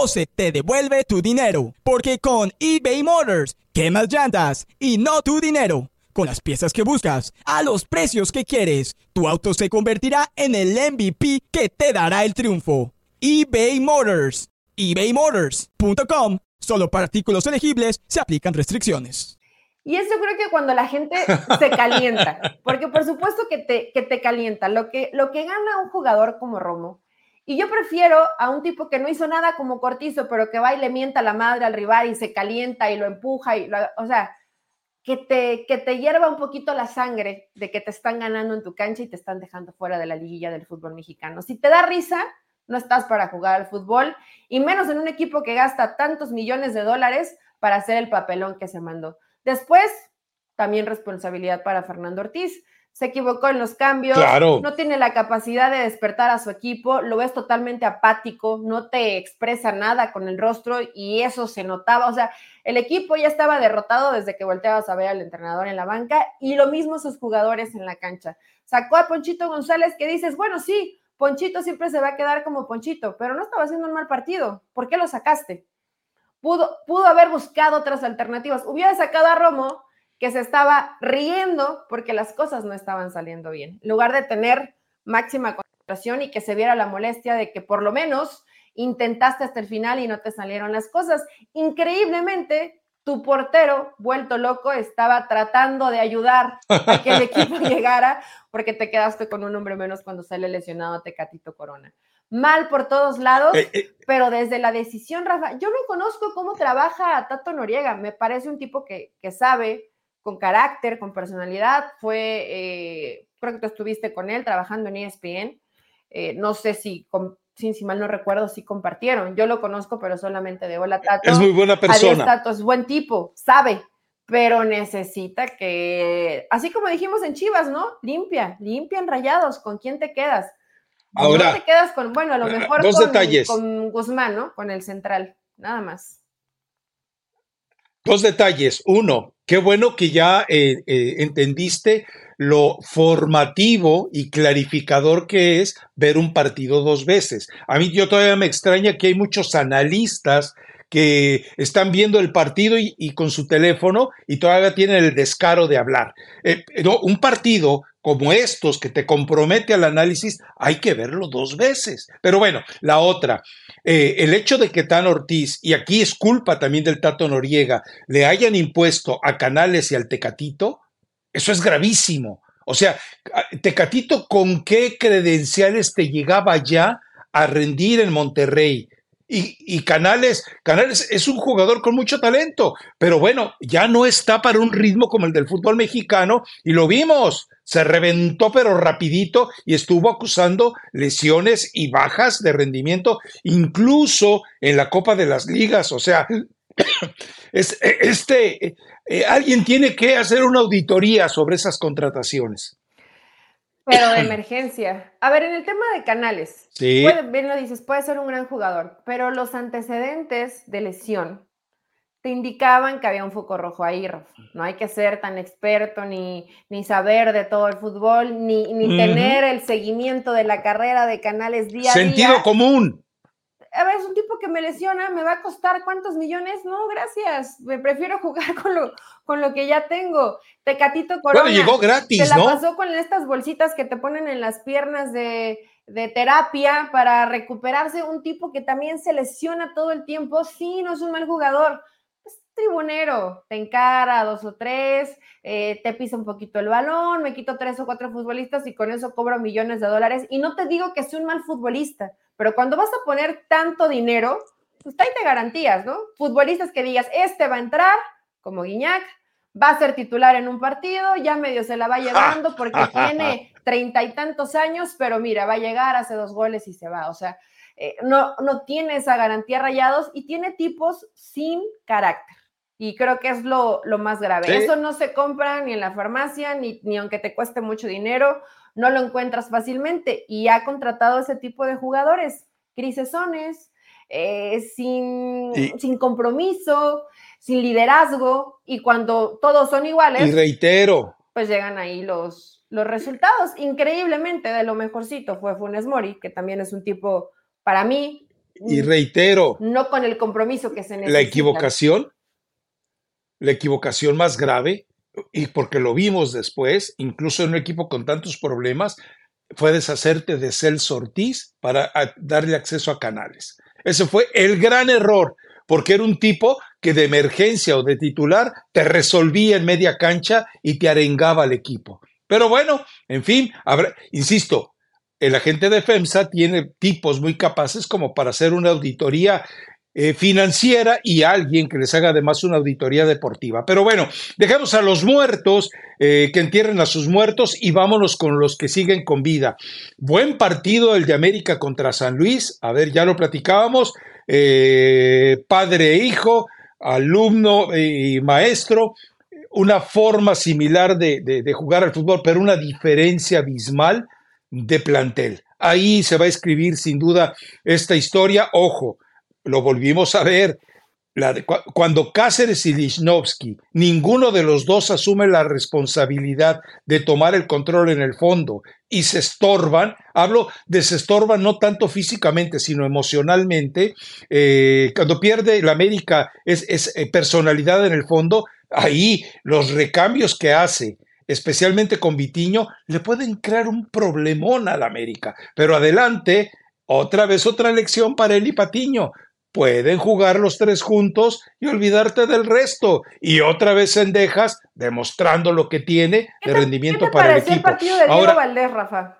o se te devuelve tu dinero. Porque con eBay Motors, quemas llantas y no tu dinero. Con las piezas que buscas, a los precios que quieres, tu auto se convertirá en el MVP que te dará el triunfo. eBay Motors. ebaymotors.com. Solo para artículos elegibles se aplican restricciones. Y eso creo que cuando la gente se calienta, porque por supuesto que te, que te calienta, lo que, lo que gana un jugador como Romo y yo prefiero a un tipo que no hizo nada como Cortizo, pero que va y le mienta la madre al rival y se calienta y lo empuja, y o sea, que te, que te hierva un poquito la sangre de que te están ganando en tu cancha y te están dejando fuera de la liguilla del fútbol mexicano. Si te da risa, no estás para jugar al fútbol, y menos en un equipo que gasta tantos millones de dólares para hacer el papelón que se mandó. Después, también responsabilidad para Fernando Ortiz se equivocó en los cambios, no tiene la capacidad de despertar a su equipo, lo ves totalmente apático, no te expresa nada con el rostro y eso se notaba, o sea, el equipo ya estaba derrotado desde que volteabas a ver al entrenador en la banca y lo mismo sus jugadores en la cancha. Sacó a Ponchito González que dices, bueno, sí, Ponchito siempre se va a quedar como Ponchito, pero no estaba haciendo un mal partido, ¿por qué lo sacaste? Pudo, pudo haber buscado otras alternativas, hubiera sacado a Romo que se estaba riendo porque las cosas no estaban saliendo bien. En lugar de tener máxima concentración y que se viera la molestia de que por lo menos intentaste hasta el final y no te salieron las cosas. Increíblemente, tu portero, vuelto loco, estaba tratando de ayudar a que el equipo llegara porque te quedaste con un hombre menos cuando sale lesionado a Tecatito Corona. Mal por todos lados, eh, eh. pero desde la decisión, Rafa, yo no conozco cómo trabaja Tato Noriega, me parece un tipo que, que sabe, con carácter, con personalidad. Fue, eh, creo que tú estuviste con él trabajando en ESPN. Eh, no sé si, si, mal no recuerdo, si compartieron. Yo lo conozco, pero solamente de hola Tato. Es muy buena persona. Tato es buen tipo, sabe, pero necesita que, así como dijimos en Chivas, ¿no? Limpia, limpian rayados. ¿Con quién te quedas? Ahora. No te quedas con, bueno, a lo mejor dos con, detalles. con Guzmán, ¿no? Con el central, nada más. Dos detalles. Uno, qué bueno que ya eh, eh, entendiste lo formativo y clarificador que es ver un partido dos veces. A mí yo todavía me extraña que hay muchos analistas que están viendo el partido y, con su teléfono y todavía tienen el descaro de hablar. Eh, un partido como estos que te compromete al análisis, hay que verlo dos veces. Pero bueno, la otra, eh, el hecho de que Tan Ortiz, y aquí es culpa también del Tato Noriega, le hayan impuesto a Canales y al Tecatito, eso es gravísimo. O sea, Tecatito, ¿con qué credenciales te llegaba ya a rendir en Monterrey? Y, Canales, Canales es un jugador con mucho talento, pero bueno, ya no está para un ritmo como el del fútbol mexicano y lo vimos, se reventó pero rapidito y estuvo acusando lesiones y bajas de rendimiento, incluso en la Copa de las Ligas, o sea, este, eh, alguien tiene que hacer una auditoría sobre esas contrataciones. Pero de emergencia. A ver, en el tema de Canales, sí. bien lo dices, puede ser un gran jugador, pero los antecedentes de lesión te indicaban que había un foco rojo ahí, No hay que ser tan experto ni, ni saber de todo el fútbol, ni, ni tener el seguimiento de la carrera de Canales día a día. Sentido común. A ver, es un tipo que me lesiona, me va a costar cuántos millones, no, gracias, me prefiero jugar con lo, con lo que ya tengo. Tecatito Corona. Bueno, llegó gratis, Se la pasó con estas bolsitas que te ponen en las piernas de, de terapia para recuperarse, un tipo que también se lesiona todo el tiempo, sí, no es un mal jugador, tribunero, te encara dos o tres, eh, te pisa un poquito el balón, me quito tres o cuatro futbolistas y con eso cobro millones de dólares. Y no te digo que soy un mal futbolista, pero cuando vas a poner tanto dinero, pues ahí te garantías, ¿no? Futbolistas que digas, este va a entrar, como Guiñac, va a ser titular en un partido, ya medio se la va llevando porque tiene treinta y tantos años, pero mira, va a llegar, hace dos goles y se va. O sea, eh, no, no tiene esa garantía rayados y tiene tipos sin carácter. Y creo que es lo, más grave. Eso no se compra ni en la farmacia, ni, ni aunque te cueste mucho dinero, no lo encuentras fácilmente. Y ha contratado ese tipo de jugadores, crisesones, eh, sin, sin compromiso, sin liderazgo, y cuando todos son iguales. Y reitero. Pues llegan ahí los, los resultados. Increíblemente, de lo mejorcito fue Funes Mori, que también es un tipo, para mí. Y reitero. No con el compromiso que se necesita. La equivocación la equivocación más grave, y porque lo vimos después, incluso en un equipo con tantos problemas, fue deshacerte de Celso Ortiz para darle acceso a canales. Ese fue el gran error, porque era un tipo que de emergencia o de titular te resolvía en media cancha y te arengaba al equipo. Pero bueno, en fin, insisto, el agente de FEMSA tiene tipos muy capaces como para hacer una auditoría eh, financiera y alguien que les haga además una auditoría deportiva. Pero bueno, dejemos a los muertos, eh, que entierren a sus muertos y vámonos con los que siguen con vida. Buen partido el de América contra San Luis. A ver, ya lo platicábamos. Eh, padre e hijo, alumno y maestro. una forma similar de, de, jugar al fútbol, pero una diferencia abismal de plantel. Ahí se va a escribir sin duda esta historia. Ojo, lo volvimos a ver. cuando Cáceres y Lichnowsky, ninguno de los dos asume la responsabilidad de tomar el control en el fondo y se estorban, hablo de se estorban no tanto físicamente, sino emocionalmente, eh, cuando pierde la América es, es eh, personalidad en el fondo, ahí los recambios que hace, especialmente con Vitiño, le pueden crear un problemón al América. Pero adelante, otra vez otra lección para y Patiño. Pueden jugar los tres juntos y olvidarte del resto. Y otra vez Sendejas demostrando lo que tiene de rendimiento para el equipo. El partido de Diego Valdés, Rafa?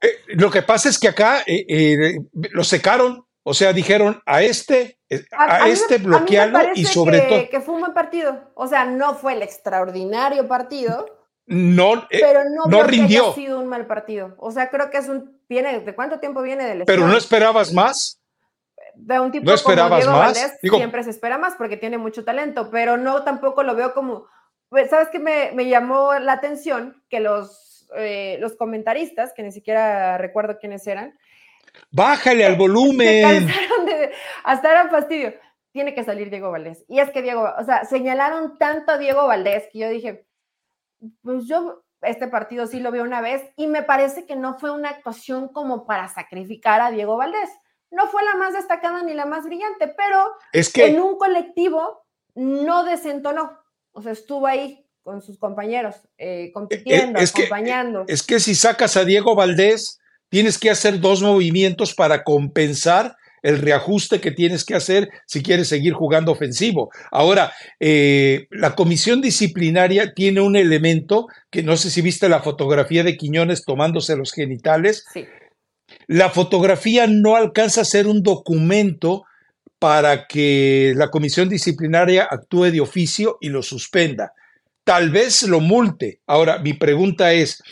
Eh, lo que pasa es que acá eh, eh, lo secaron, o sea, dijeron a este, eh, a, este bloquearlo y sobre todo. Que fue un buen partido. O sea, no fue el extraordinario partido. No, eh, pero no, no rindió. ha sido un mal partido. O sea, creo que es un. Viene, ¿De cuánto tiempo viene del Pero no esperabas más. De un tipo ¿No esperabas como Diego más? siempre se espera más porque tiene mucho talento, pero no tampoco lo veo como. Pues, ¿Sabes qué me, me llamó la atención? Que los, eh, los comentaristas, que ni siquiera recuerdo quiénes eran, Bájale al volumen. hasta era fastidio. Tiene que salir Diego Valdés. Y es que Diego, o sea, señalaron tanto a Diego Valdés que yo dije, pues yo este partido sí lo veo una vez y me parece que no fue una actuación como para sacrificar a Diego Valdés. No fue la más destacada ni la más brillante, pero es que... en un colectivo no desentonó. O sea, estuvo ahí con sus compañeros, eh, compitiendo, acompañando. es que si sacas a Diego Valdés, tienes que hacer dos movimientos para compensar el reajuste que tienes que hacer si quieres seguir jugando ofensivo. Ahora, eh, la comisión disciplinaria tiene un elemento que no sé si viste la fotografía de Quiñones tomándose los genitales. Sí. La fotografía no alcanza a ser un documento para que la comisión disciplinaria actúe de oficio y lo suspenda. Tal vez lo multe. Ahora, mi pregunta es,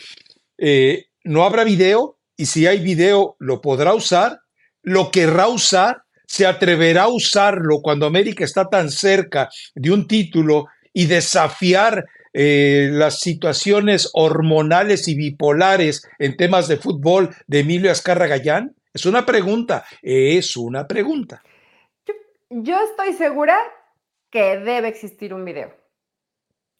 eh, ¿no habrá video? y si hay video lo podrá usar, lo querrá usar, se atreverá a usarlo cuando América está tan cerca de un título y desafiar eh, las situaciones hormonales y bipolares en temas de fútbol de Emilio Azcarra Gallán? Es una pregunta, es una pregunta. Yo estoy segura que debe existir un video.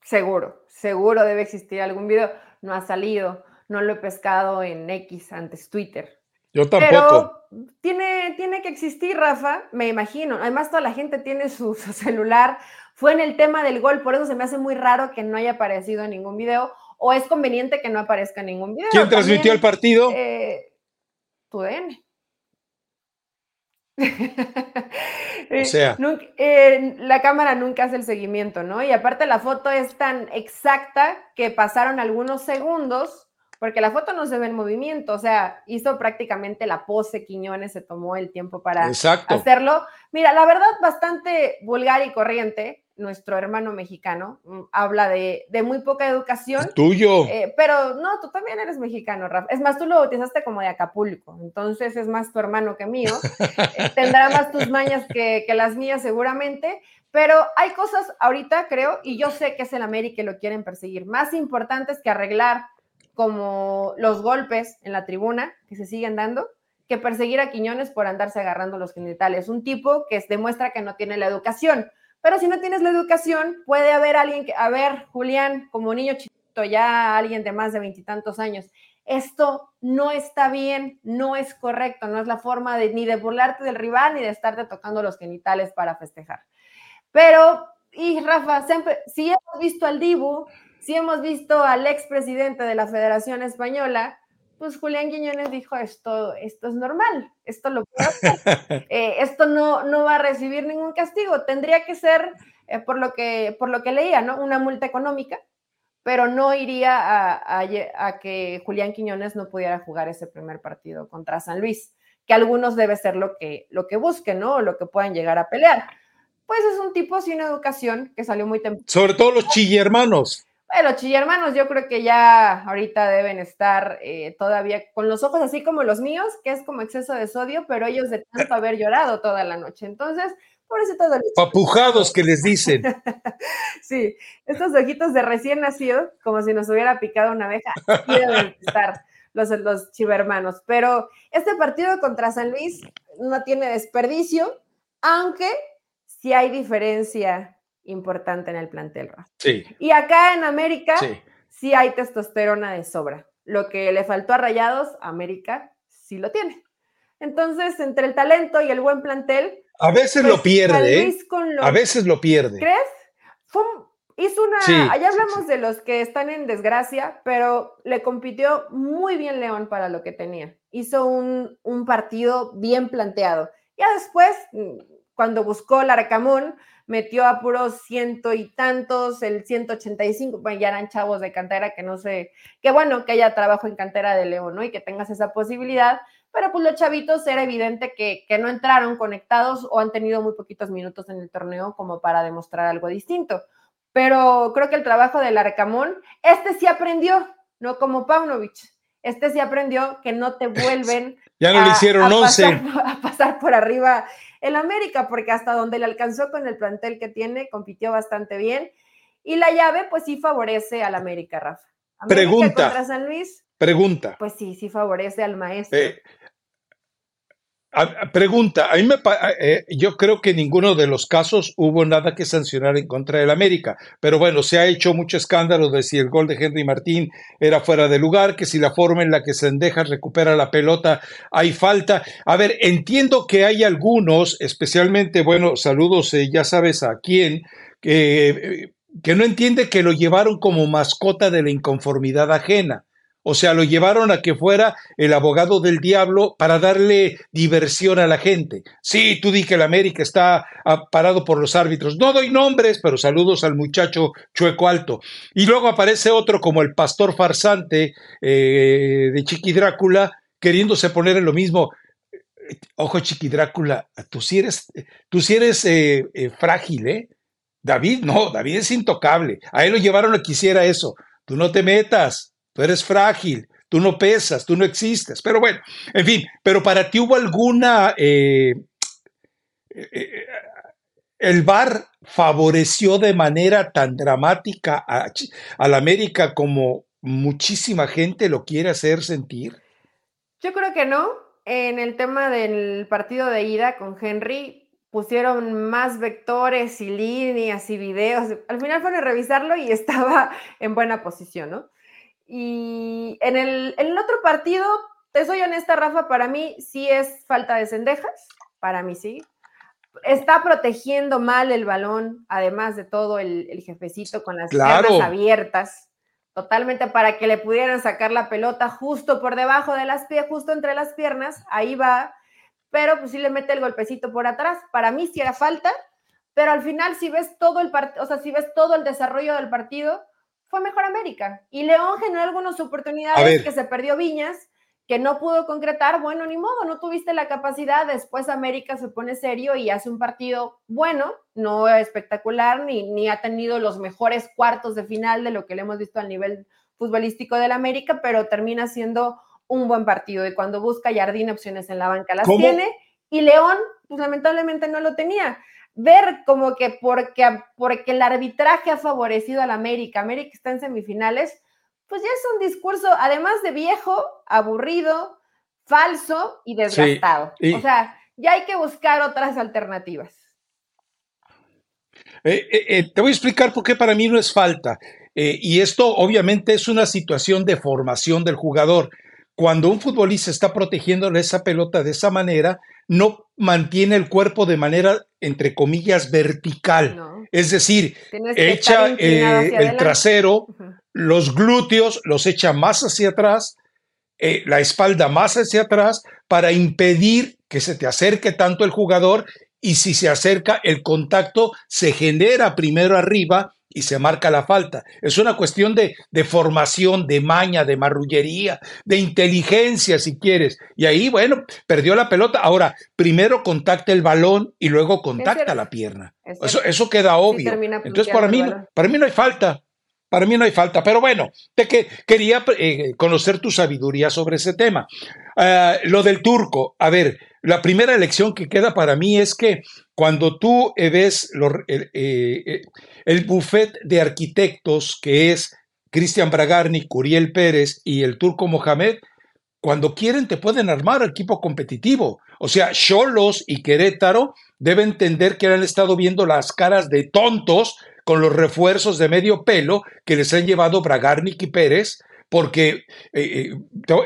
Seguro, seguro debe existir algún video. No ha salido, no lo he pescado en X antes Twitter. Yo tampoco. Pero tiene, tiene que existir, Rafa, me imagino. Además, toda la gente tiene su, celular. Fue en el tema del gol, por eso se me hace muy raro que no haya aparecido en ningún video. O es conveniente que no aparezca en ningún video. ¿Quién transmitió el partido? Eh, tu DN. o sea. Eh, la cámara nunca hace el seguimiento, ¿no? Y aparte la foto es tan exacta que pasaron algunos segundos porque la foto no se ve en movimiento, o sea, hizo prácticamente la pose, Quiñones se tomó el tiempo para hacerlo. Mira, la verdad, bastante vulgar y corriente, nuestro hermano mexicano, mm, habla de, muy poca educación. tuyo. Eh, pero no, tú también eres mexicano, Rafa. Es más, tú lo bautizaste como de Acapulco, entonces es más tu hermano que mío. Eh, tendrá más tus mañas que, que las mías seguramente, pero hay cosas ahorita, creo, y yo sé que es el América y lo quieren perseguir, más importantes que arreglar como los golpes en la tribuna que se siguen dando, que perseguir a Quiñones por andarse agarrando los genitales. Un tipo que demuestra que no tiene la educación. Pero si no tienes la educación, puede haber alguien que, a ver, Julián, como niño chiquito, ya alguien de más de veintitantos años, esto no está bien, no es correcto, no es la forma de, ni de burlarte del rival ni de estarte tocando los genitales para festejar. Pero, y Rafa, siempre, si hemos visto al Dibu, si hemos visto al expresidente de la Federación Española, pues Julián Quiñones dijo esto, esto es normal, esto lo eh, esto no, no va a recibir ningún castigo, tendría que ser, eh, por, lo que, por lo que leía, ¿no? Una multa económica, pero no iría a, a, que Julián Quiñones no pudiera jugar ese primer partido contra San Luis, que algunos debe ser lo que, lo que busquen, ¿no? O lo que puedan llegar a pelear. Pues es un tipo sin educación que salió muy temprano. Sobre todo los chillermanos. Bueno, chillermanos yo creo que ya ahorita deben estar eh, todavía con los ojos así como los míos, que es como exceso de sodio, pero ellos de tanto haber llorado toda la noche. Entonces, Pobrecitos de Papujados que les dicen. sí, estos ojitos de recién nacido, como si nos hubiera picado una abeja, quieren estar los, los chivermanos. Pero este partido contra San Luis no tiene desperdicio, aunque sí hay diferencia importante en el plantel. Sí. Y acá en América sí. hay testosterona de sobra. Lo que le faltó a Rayados, América sí lo tiene. Entonces, entre el talento y el buen plantel. A veces lo pues, pierde, ¿eh? A veces lo pierde. ¿Crees? Fue, hizo una. allá hablamos de los que están en desgracia, pero le compitió muy bien León para lo que tenía. Hizo un, un partido bien planteado. Ya después, mm, cuando buscó el Arcamón, metió a puros ciento y tantos, el 185, bueno, ya eran chavos de cantera que no sé, qué bueno que haya trabajo en cantera de León, ¿no? Y que tengas esa posibilidad, pero pues los chavitos era evidente que, que no entraron conectados o han tenido muy poquitos minutos en el torneo como para demostrar algo distinto. Pero creo que el trabajo del Arcamón, este sí aprendió, no como Paunovic. Este sí aprendió que no te vuelven. ya no le hicieron 11. a pasar por arriba el América, porque hasta donde le alcanzó con el plantel que tiene, compitió bastante bien. Y la llave, pues sí favorece al América, Rafa. pregunta. Contra San Luis. Pregunta. Pues sí, sí favorece al maestro. Eh, pregunta, a mí me, eh, yo creo que en ninguno de los casos hubo nada que sancionar en contra del América, pero bueno, se ha hecho mucho escándalo de si el gol de Henry Martín era fuera de lugar, que si la forma en la que Sendejas recupera la pelota hay falta. A ver, entiendo que hay algunos, especialmente, bueno, saludos, eh, ya sabes a quién, eh, que no entiende que lo llevaron como mascota de la inconformidad ajena. O sea, lo llevaron a que fuera el abogado del diablo para darle diversión a la gente. Sí, tú di que el América está parado por los árbitros. No doy nombres, pero saludos al muchacho Chueco Alto. Y luego aparece otro como el pastor farsante eh, de Chiqui Drácula, queriéndose poner en lo mismo. Ojo, Chiqui Drácula, tú sí eres, tú eres eh, eh, frágil, ¿eh? David, no, David es intocable. A él lo llevaron a que hiciera eso. Tú no te metas tú eres frágil, tú no pesas, tú no existes. Pero bueno, en fin, pero para ti hubo alguna... Eh, eh, eh, el VAR favoreció de manera tan dramática a, la América como muchísima gente lo quiere hacer sentir? Yo creo que no. En el tema del partido de ida con Henry, pusieron más vectores y líneas y videos. Al final fueron a revisarlo y estaba en buena posición, ¿no? Y en el, otro partido, te soy honesta, Rafa, para mí sí es falta de cendejas, para mí sí. Está protegiendo mal el balón, además de todo el, jefecito con las piernas abiertas, totalmente para que le pudieran sacar la pelota justo por debajo de las piernas, justo entre las piernas, ahí va, pero pues sí le mete el golpecito por atrás. Para mí sí era falta, pero al final si ves todo el partido, o sea, si ves todo el desarrollo del partido, fue mejor América. Y León generó algunas oportunidades que se perdió Viñas, que no pudo concretar. Bueno, ni modo, no tuviste la capacidad. Después América se pone serio y hace un partido bueno, no espectacular, ni, ni ha tenido los mejores cuartos de final de lo que le hemos visto al nivel futbolístico del América, pero termina siendo un buen partido. Y cuando busca Jardín opciones en la banca las tiene. Y León, pues lamentablemente no lo tenía ver como que porque, porque el arbitraje ha favorecido a la América, América está en semifinales, pues ya es un discurso, además de viejo, aburrido, falso y desgastado. O sea, ya hay que buscar otras alternativas. Eh, eh, eh, te voy a explicar por qué para mí no es falta. y esto obviamente es una situación de formación del jugador. Cuando un futbolista está protegiéndole esa pelota de esa manera, no mantiene el cuerpo de manera, entre comillas, vertical. Es decir, echa eh, el trasero, los glúteos los echa más hacia atrás, eh, la espalda más hacia atrás, para impedir que se te acerque tanto el jugador y si se acerca, el contacto se genera primero arriba y se marca la falta. Es una cuestión de, de, formación, de maña, de marrullería, de inteligencia, si quieres. Y ahí, bueno, perdió la pelota. Ahora, primero contacta el balón y luego contacta la pierna. Eso, eso queda obvio. Entonces, para mí, para mí no hay falta. Para mí no hay falta, pero bueno, te que, quería eh, conocer tu sabiduría sobre ese tema. Ah, lo del turco, a ver, la primera elección que queda para mí es que cuando tú ves eh, el, buffet de arquitectos que es Cristian Bragarni, Curiel Pérez y el turco Mohamed, cuando quieren te pueden armar equipo competitivo. O sea, Cholos y Querétaro deben entender que han estado viendo las caras de tontos con los refuerzos de medio pelo que les han llevado Bragarnik y Pérez, porque eh, eh,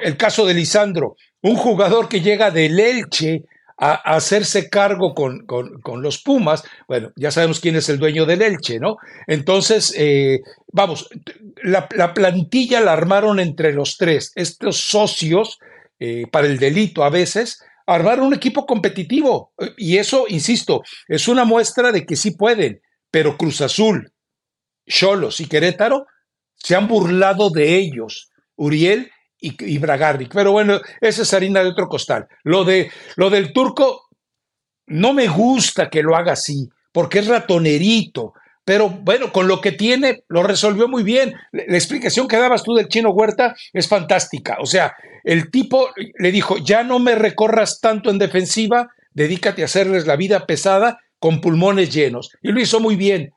el caso de Lisandro, un jugador que llega del Elche a, hacerse cargo con, con, los Pumas, bueno, ya sabemos quién es el dueño del Elche, ¿no? Entonces, eh, vamos, la, plantilla la armaron entre los tres, estos socios, para el delito a veces, armaron un equipo competitivo. Y eso, insisto, es una muestra de que sí pueden pero Cruz Azul, Cholos y Querétaro se han burlado de ellos, Uriel y, y Pero bueno, esa es harina de otro costal. Lo, de, lo del turco, no me gusta que lo haga así, porque es ratonerito. Pero bueno, con lo que tiene, lo resolvió muy bien. La, la explicación que dabas tú del chino Huerta es fantástica. O sea, el tipo le dijo, ya no me recorras tanto en defensiva, dedícate a hacerles la vida pesada con pulmones llenos. Y lo hizo muy bien.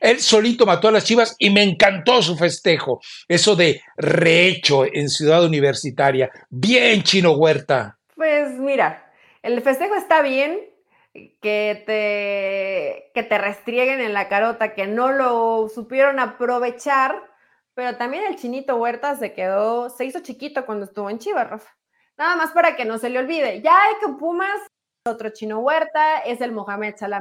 Él solito mató a las Chivas y me encantó su festejo. Eso de rehecho en Ciudad Universitaria. Bien, Chino Huerta. Pues mira, el festejo está bien, que te, que te restrieguen en la carota, que no lo supieron aprovechar, pero también el chinito Huerta se quedó, se hizo chiquito cuando estuvo en Chivas, Rafa. Nada más para que no se le olvide. Ya hay que Pumas otro chino Huerta, es el Mohamed Salah.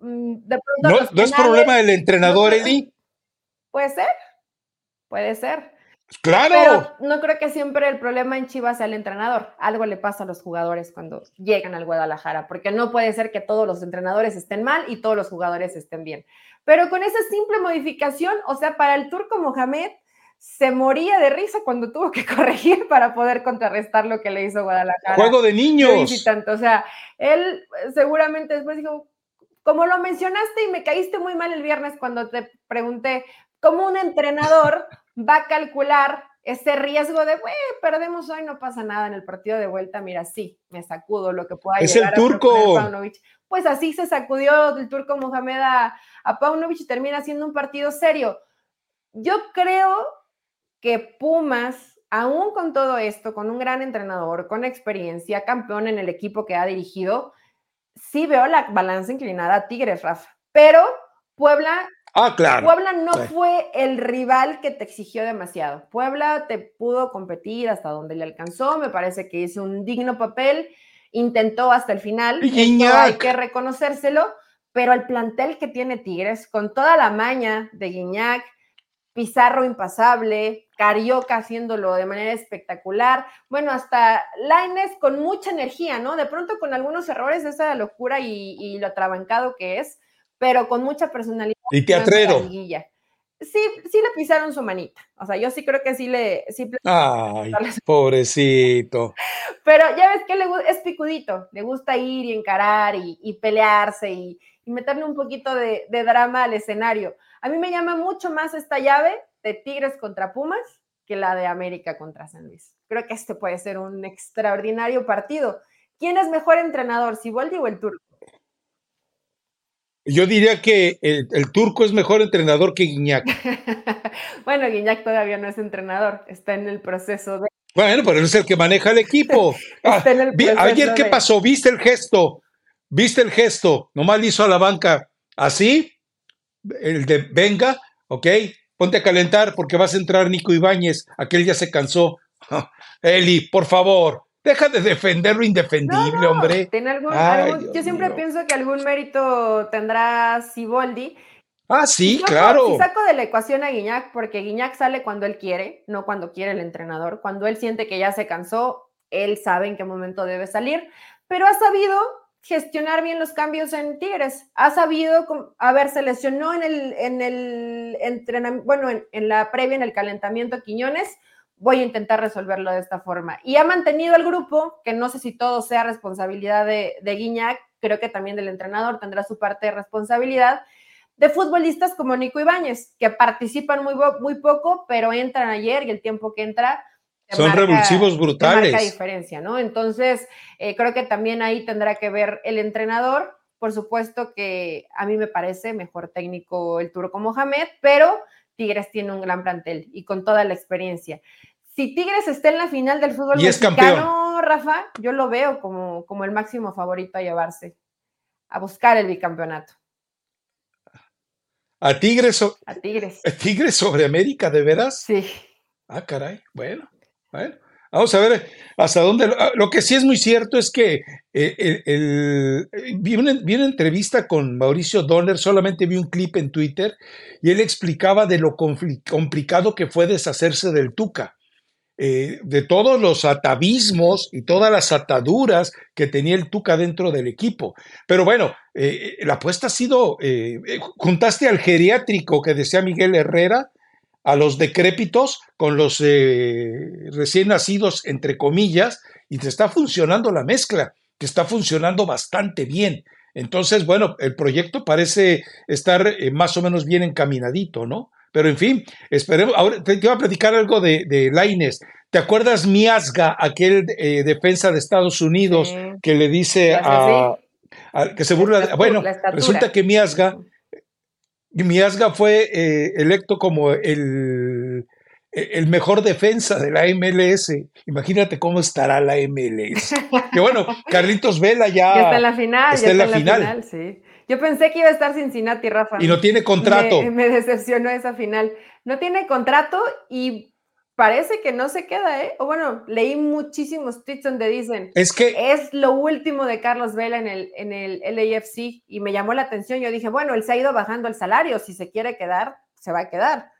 Mm, ¿No, es problema del entrenador, Eli? Puede ser, puede ser. Claro. Pero no creo que siempre el problema en Chivas sea el entrenador. Algo le pasa a los jugadores cuando llegan al Guadalajara, porque no puede ser que todos los entrenadores estén mal y todos los jugadores estén bien. Pero con esa simple modificación, o sea, para el turco Mohamed, se moría de risa cuando tuvo que corregir para poder contrarrestar lo que le hizo Guadalajara. Juego de niños. O sea, él seguramente después dijo, como lo mencionaste y me caíste muy mal el viernes cuando te pregunté, ¿cómo un entrenador va a calcular ese riesgo de, güey, perdemos hoy, no pasa nada en el partido de vuelta, mira, sí, me sacudo lo que pueda es el turco. Pues así se sacudió el turco Mohamed a, a Paunovic y termina siendo un partido serio. Yo creo que Pumas, aún con todo esto, con un gran entrenador, con experiencia, campeón en el equipo que ha dirigido, sí veo la balanza inclinada a Tigres, Rafa. Pero Puebla Ah, claro. Puebla no fue el rival que te exigió demasiado. Puebla te pudo competir hasta donde le alcanzó. Me parece que hizo un digno papel. Intentó hasta el final. hay que reconocérselo. Pero el plantel que tiene Tigres, con toda la maña de Guiñac, Pizarro impasable, Carioca haciéndolo de manera espectacular, bueno, hasta Laines con mucha energía, ¿no? De pronto con algunos errores, esa locura y, lo atrabancado que es, pero con mucha personalidad. Y teatrero. Sí, sí le pisaron su manita. O sea, yo sí creo que sí le. Sí Ay, pobrecito. Pero ya ves que le, es picudito, le gusta ir y encarar y, pelearse y, meterle un poquito de drama al escenario. A mí me llama mucho más esta llave de Tigres contra Pumas que la de América contra San Luis. Creo que este puede ser un extraordinario partido. ¿Quién es mejor entrenador, Siboldi o el turco? Yo diría que el, turco es mejor entrenador que Guiñac. bueno, Guiñac todavía no es entrenador, está en el proceso de. Bueno, pero es el que maneja el equipo. el proceso Ayer, ¿qué pasó? ¿Viste el gesto? ¿Viste el gesto? Nomás le hizo a la banca así el de venga, ok, ponte a calentar porque vas a entrar Nico Ibáñez, aquel ya se cansó. Eli, por favor, deja de defender lo indefendible, hombre. yo siempre pienso que algún mérito tendrá Siboldi. Ah, sí, claro. Si saco de la ecuación a Guiñac, porque Guiñac sale cuando él quiere, no cuando quiere el entrenador. Cuando él siente que ya se cansó, él sabe en qué momento debe salir, pero ha sabido gestionar bien los cambios en Tigres. Ha sabido, a ver, se lesionó en el, en el entrenamiento, bueno, en, la previa, en el calentamiento Quiñones. Voy a intentar resolverlo de esta forma. Y ha mantenido el grupo, que no sé si todo sea responsabilidad de, de Guiñac, creo que también del entrenador tendrá su parte de responsabilidad, de futbolistas como Nico Ibáñez, que participan muy poco, pero entran ayer y el tiempo que entra. Son revulsivos brutales. Marca diferencia, ¿no? Entonces, eh, creo que también ahí tendrá que ver el entrenador. Por supuesto que a mí me parece mejor técnico el Turco Mohamed, pero Tigres tiene un gran plantel y con toda la experiencia. Si Tigres está en la final del fútbol mexicano, Rafa, yo lo veo como, como el máximo favorito a llevarse, a buscar el bicampeonato. ¿A Tigres? a Tigres. ¿A Tigres sobre América, de veras? Sí. Ah, caray. Bueno, bueno. Vamos a ver hasta dónde. Ah, lo que sí es muy cierto es que eh, el, vi, una, entrevista con Mauricio Donner, solamente vi un clip en Twitter, y él explicaba de lo complicado que fue deshacerse del Tuca. Eh, de todos los atavismos y todas las ataduras que tenía el Tuca dentro del equipo. Pero bueno, eh, la apuesta ha sido, eh, juntaste al geriátrico que decía Miguel Herrera, a los decrépitos con los recién nacidos, entre comillas, y te está funcionando la mezcla, que está funcionando bastante bien. Entonces, bueno, el proyecto parece estar más o menos bien encaminadito, ¿no? Pero en fin, esperemos. Ahora te, iba a platicar algo de, de Laines. ¿Te acuerdas Miasga, aquel eh, defensa de Estados Unidos que le dice a, que se burla? bueno, resulta que Miasga, Miasga fue eh, electo como el, el mejor defensa de la MLS. Imagínate cómo estará la MLS. que bueno, Carlitos Vela ya, ya está en la final. Está, en la, final. sí. Yo pensé que iba a estar Cincinnati, Rafa. Y no tiene contrato. Me, decepcionó esa final. No tiene contrato y parece que no se queda, ¿eh? O bueno, leí muchísimos tweets donde dicen es que es lo último de Carlos Vela en el, en el LAFC y me llamó la atención. Yo dije, bueno, él se ha ido bajando el salario. Si se quiere quedar, se va a quedar.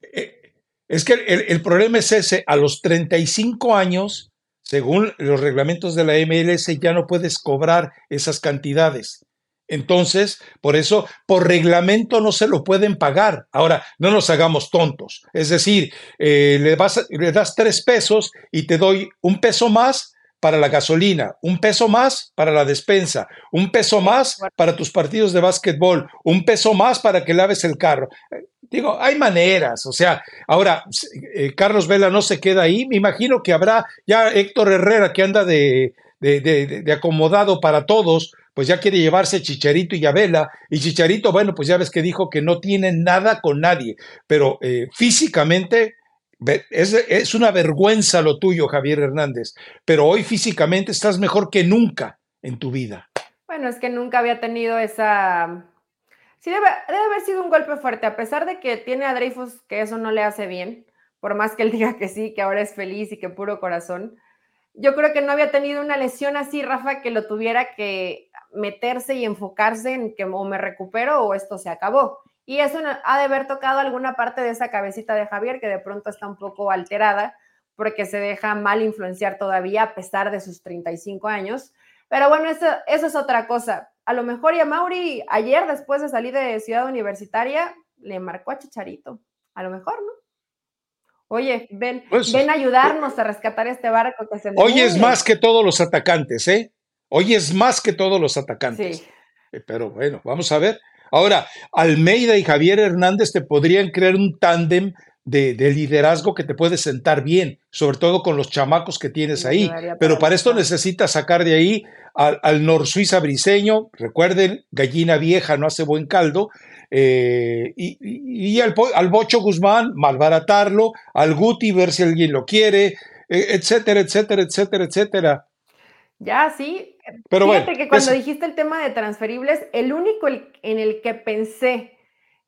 Eh, es que el, el problema es ese. A los 35 años, según los reglamentos de la MLS, ya no puedes cobrar esas cantidades. Entonces, por eso, por reglamento no se lo pueden pagar. Ahora, no nos hagamos tontos. Es decir, eh, le, vas le das tres pesos y te doy un peso más para la gasolina, un peso más para la despensa, un peso más para tus partidos de básquetbol, un peso más para que laves el carro. Digo, hay maneras, o sea, ahora eh, Carlos Vela no se queda ahí, me imagino que habrá ya Héctor Herrera que anda de, de acomodado para todos, pues ya quiere llevarse Chicharito y Abela. Y Chicharito, bueno, pues ya ves que dijo que no tiene nada con nadie, pero eh, físicamente es, es, una vergüenza lo tuyo, Javier Hernández, pero hoy físicamente estás mejor que nunca en tu vida. Bueno, es que nunca había tenido esa... Sí, debe, debe haber sido un golpe fuerte, a pesar de que tiene a Dreyfus que eso no le hace bien, por más que él diga que sí, que ahora es feliz y que puro corazón. Yo creo que no había tenido una lesión así, Rafa, que lo tuviera que meterse y enfocarse en que o me recupero o esto se acabó. Y eso ha de haber tocado alguna parte de esa cabecita de Javier que de pronto está un poco alterada porque se deja mal influenciar todavía a pesar de sus 35 años. Pero bueno, eso, eso es otra cosa. A lo mejor ya Mauri ayer, después de salir de Ciudad Universitaria, le marcó a Chicharito. A lo mejor, ¿no? Oye, ven, pues, ven a ayudarnos a rescatar este barco que se Hoy es más que todos los atacantes, ¿eh? Hoy es más que todos los atacantes. Eh, pero bueno, vamos a ver. Ahora, Almeida y Javier Hernández te podrían crear un tándem de, liderazgo que te puede sentar bien, sobre todo con los chamacos que tienes ahí. Pero para esto necesitas sacar de ahí al, al Nor Suiza briseño, recuerden, gallina vieja no hace buen caldo, eh, y, al, al, Bocho Guzmán, malbaratarlo, al Guti, ver si alguien lo quiere, eh, etcétera, etcétera, etcétera, etcétera. Ya, sí. Pero Fíjate que cuando dijiste el tema de transferibles, el único en el que pensé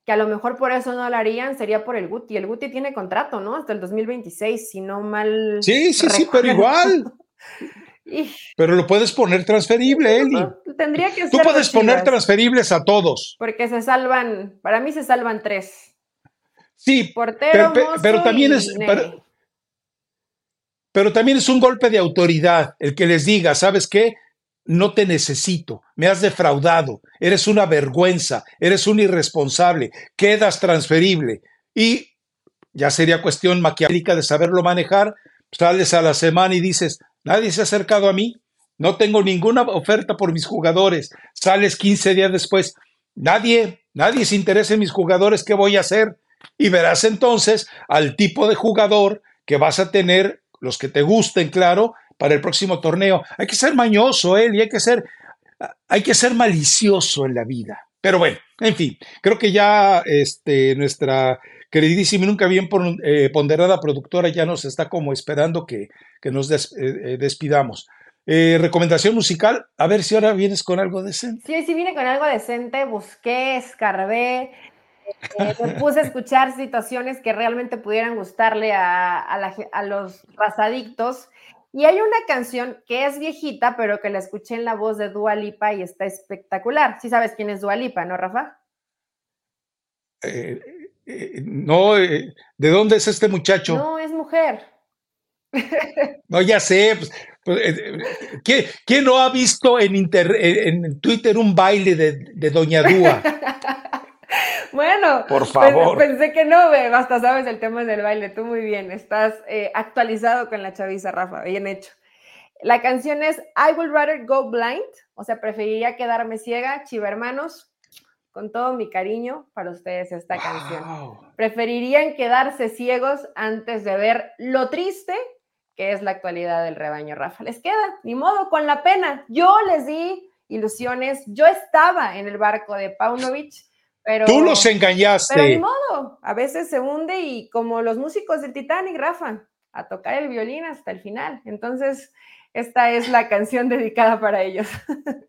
que a lo mejor por eso no lo harían sería por el Guti. El Guti tiene contrato, ¿no? Hasta el 2026, si no mal. Sí, sí, sí, pero igual. Pero lo puedes poner transferible, Eli. Tendría que ser. Tú puedes poner transferibles a todos. Porque se salvan, para mí se salvan tres. Sí, Portero, pero, también es. Pero también es un golpe de autoridad el que les diga, ¿sabes qué? No te necesito, me has defraudado, eres una vergüenza, eres un irresponsable, quedas transferible. Y ya sería cuestión maquiavélica de saberlo manejar, sales a la semana y dices, nadie se ha acercado a mí, no tengo ninguna oferta por mis jugadores, sales 15 días después, nadie, nadie se interesa en mis jugadores, ¿qué voy a hacer? Y verás entonces al tipo de jugador que vas a tener, los que te gusten, claro, para el próximo torneo. Hay que ser mañoso, él, y hay que ser, hay que ser malicioso en la vida. Pero bueno, en fin, creo que ya este, nuestra queridísima y nunca bien eh, ponderada productora ya nos está como esperando que, nos eh, eh, despidamos. recomendación musical, a ver si ahora vienes con algo decente. Sí, sí vine con algo decente, busqué, escarbé, me puse a escuchar situaciones que realmente pudieran gustarle a, a los razadictos. Y hay una canción que es viejita, pero que la escuché en la voz de Dua Lipa y está espectacular. Sí sabes quién es Dua Lipa, ¿no, Rafa? Eh, eh, no, eh, ¿de dónde es este muchacho? No, es mujer. No, ya sé. Pues, pues ¿quién, no ha visto en, en Twitter un baile de, Doña Dúa? Bueno, por favor. Pensé que no, basta sabes el tema del baile. Tú muy bien, estás actualizado con la chaviza, Rafa. Bien hecho. La canción es I Would Rather Go Blind, o sea, preferiría quedarme ciega, chiva hermanos con todo mi cariño para ustedes esta canción. Preferirían quedarse ciegos antes de ver lo triste que es la actualidad del rebaño, Rafa. Les queda, ni modo, con la pena. Yo les di ilusiones, yo estaba en el barco de Paunovic, pero... Tú los engañaste. Pero ni modo, a veces se hunde y como los músicos del Titanic, Rafa, a tocar el violín hasta el final. Entonces, esta es la canción dedicada para ellos.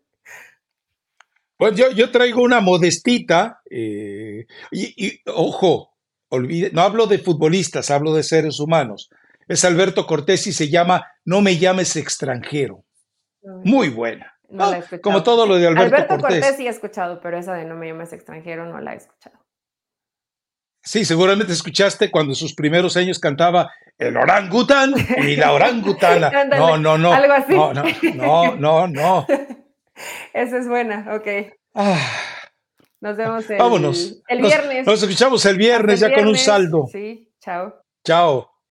Pues yo, yo traigo una modestita, eh, y, ojo, olvide, no hablo de futbolistas, hablo de seres humanos. Es Alberto Cortés y se llama No me llames extranjero. Muy buena. No, ah, como todo lo de Alberto, Alberto Cortés. sí he escuchado, pero esa de No me llames extranjero no la he escuchado. Sí, seguramente escuchaste cuando en sus primeros años cantaba el orangután y la orangutana. no, no, no. Algo así. No, no, no, no. no. Esa es buena, ok. Ah. nos vemos el, Vámonos. el viernes. Nos, escuchamos el viernes ya con un saldo. Sí, chao. Chao.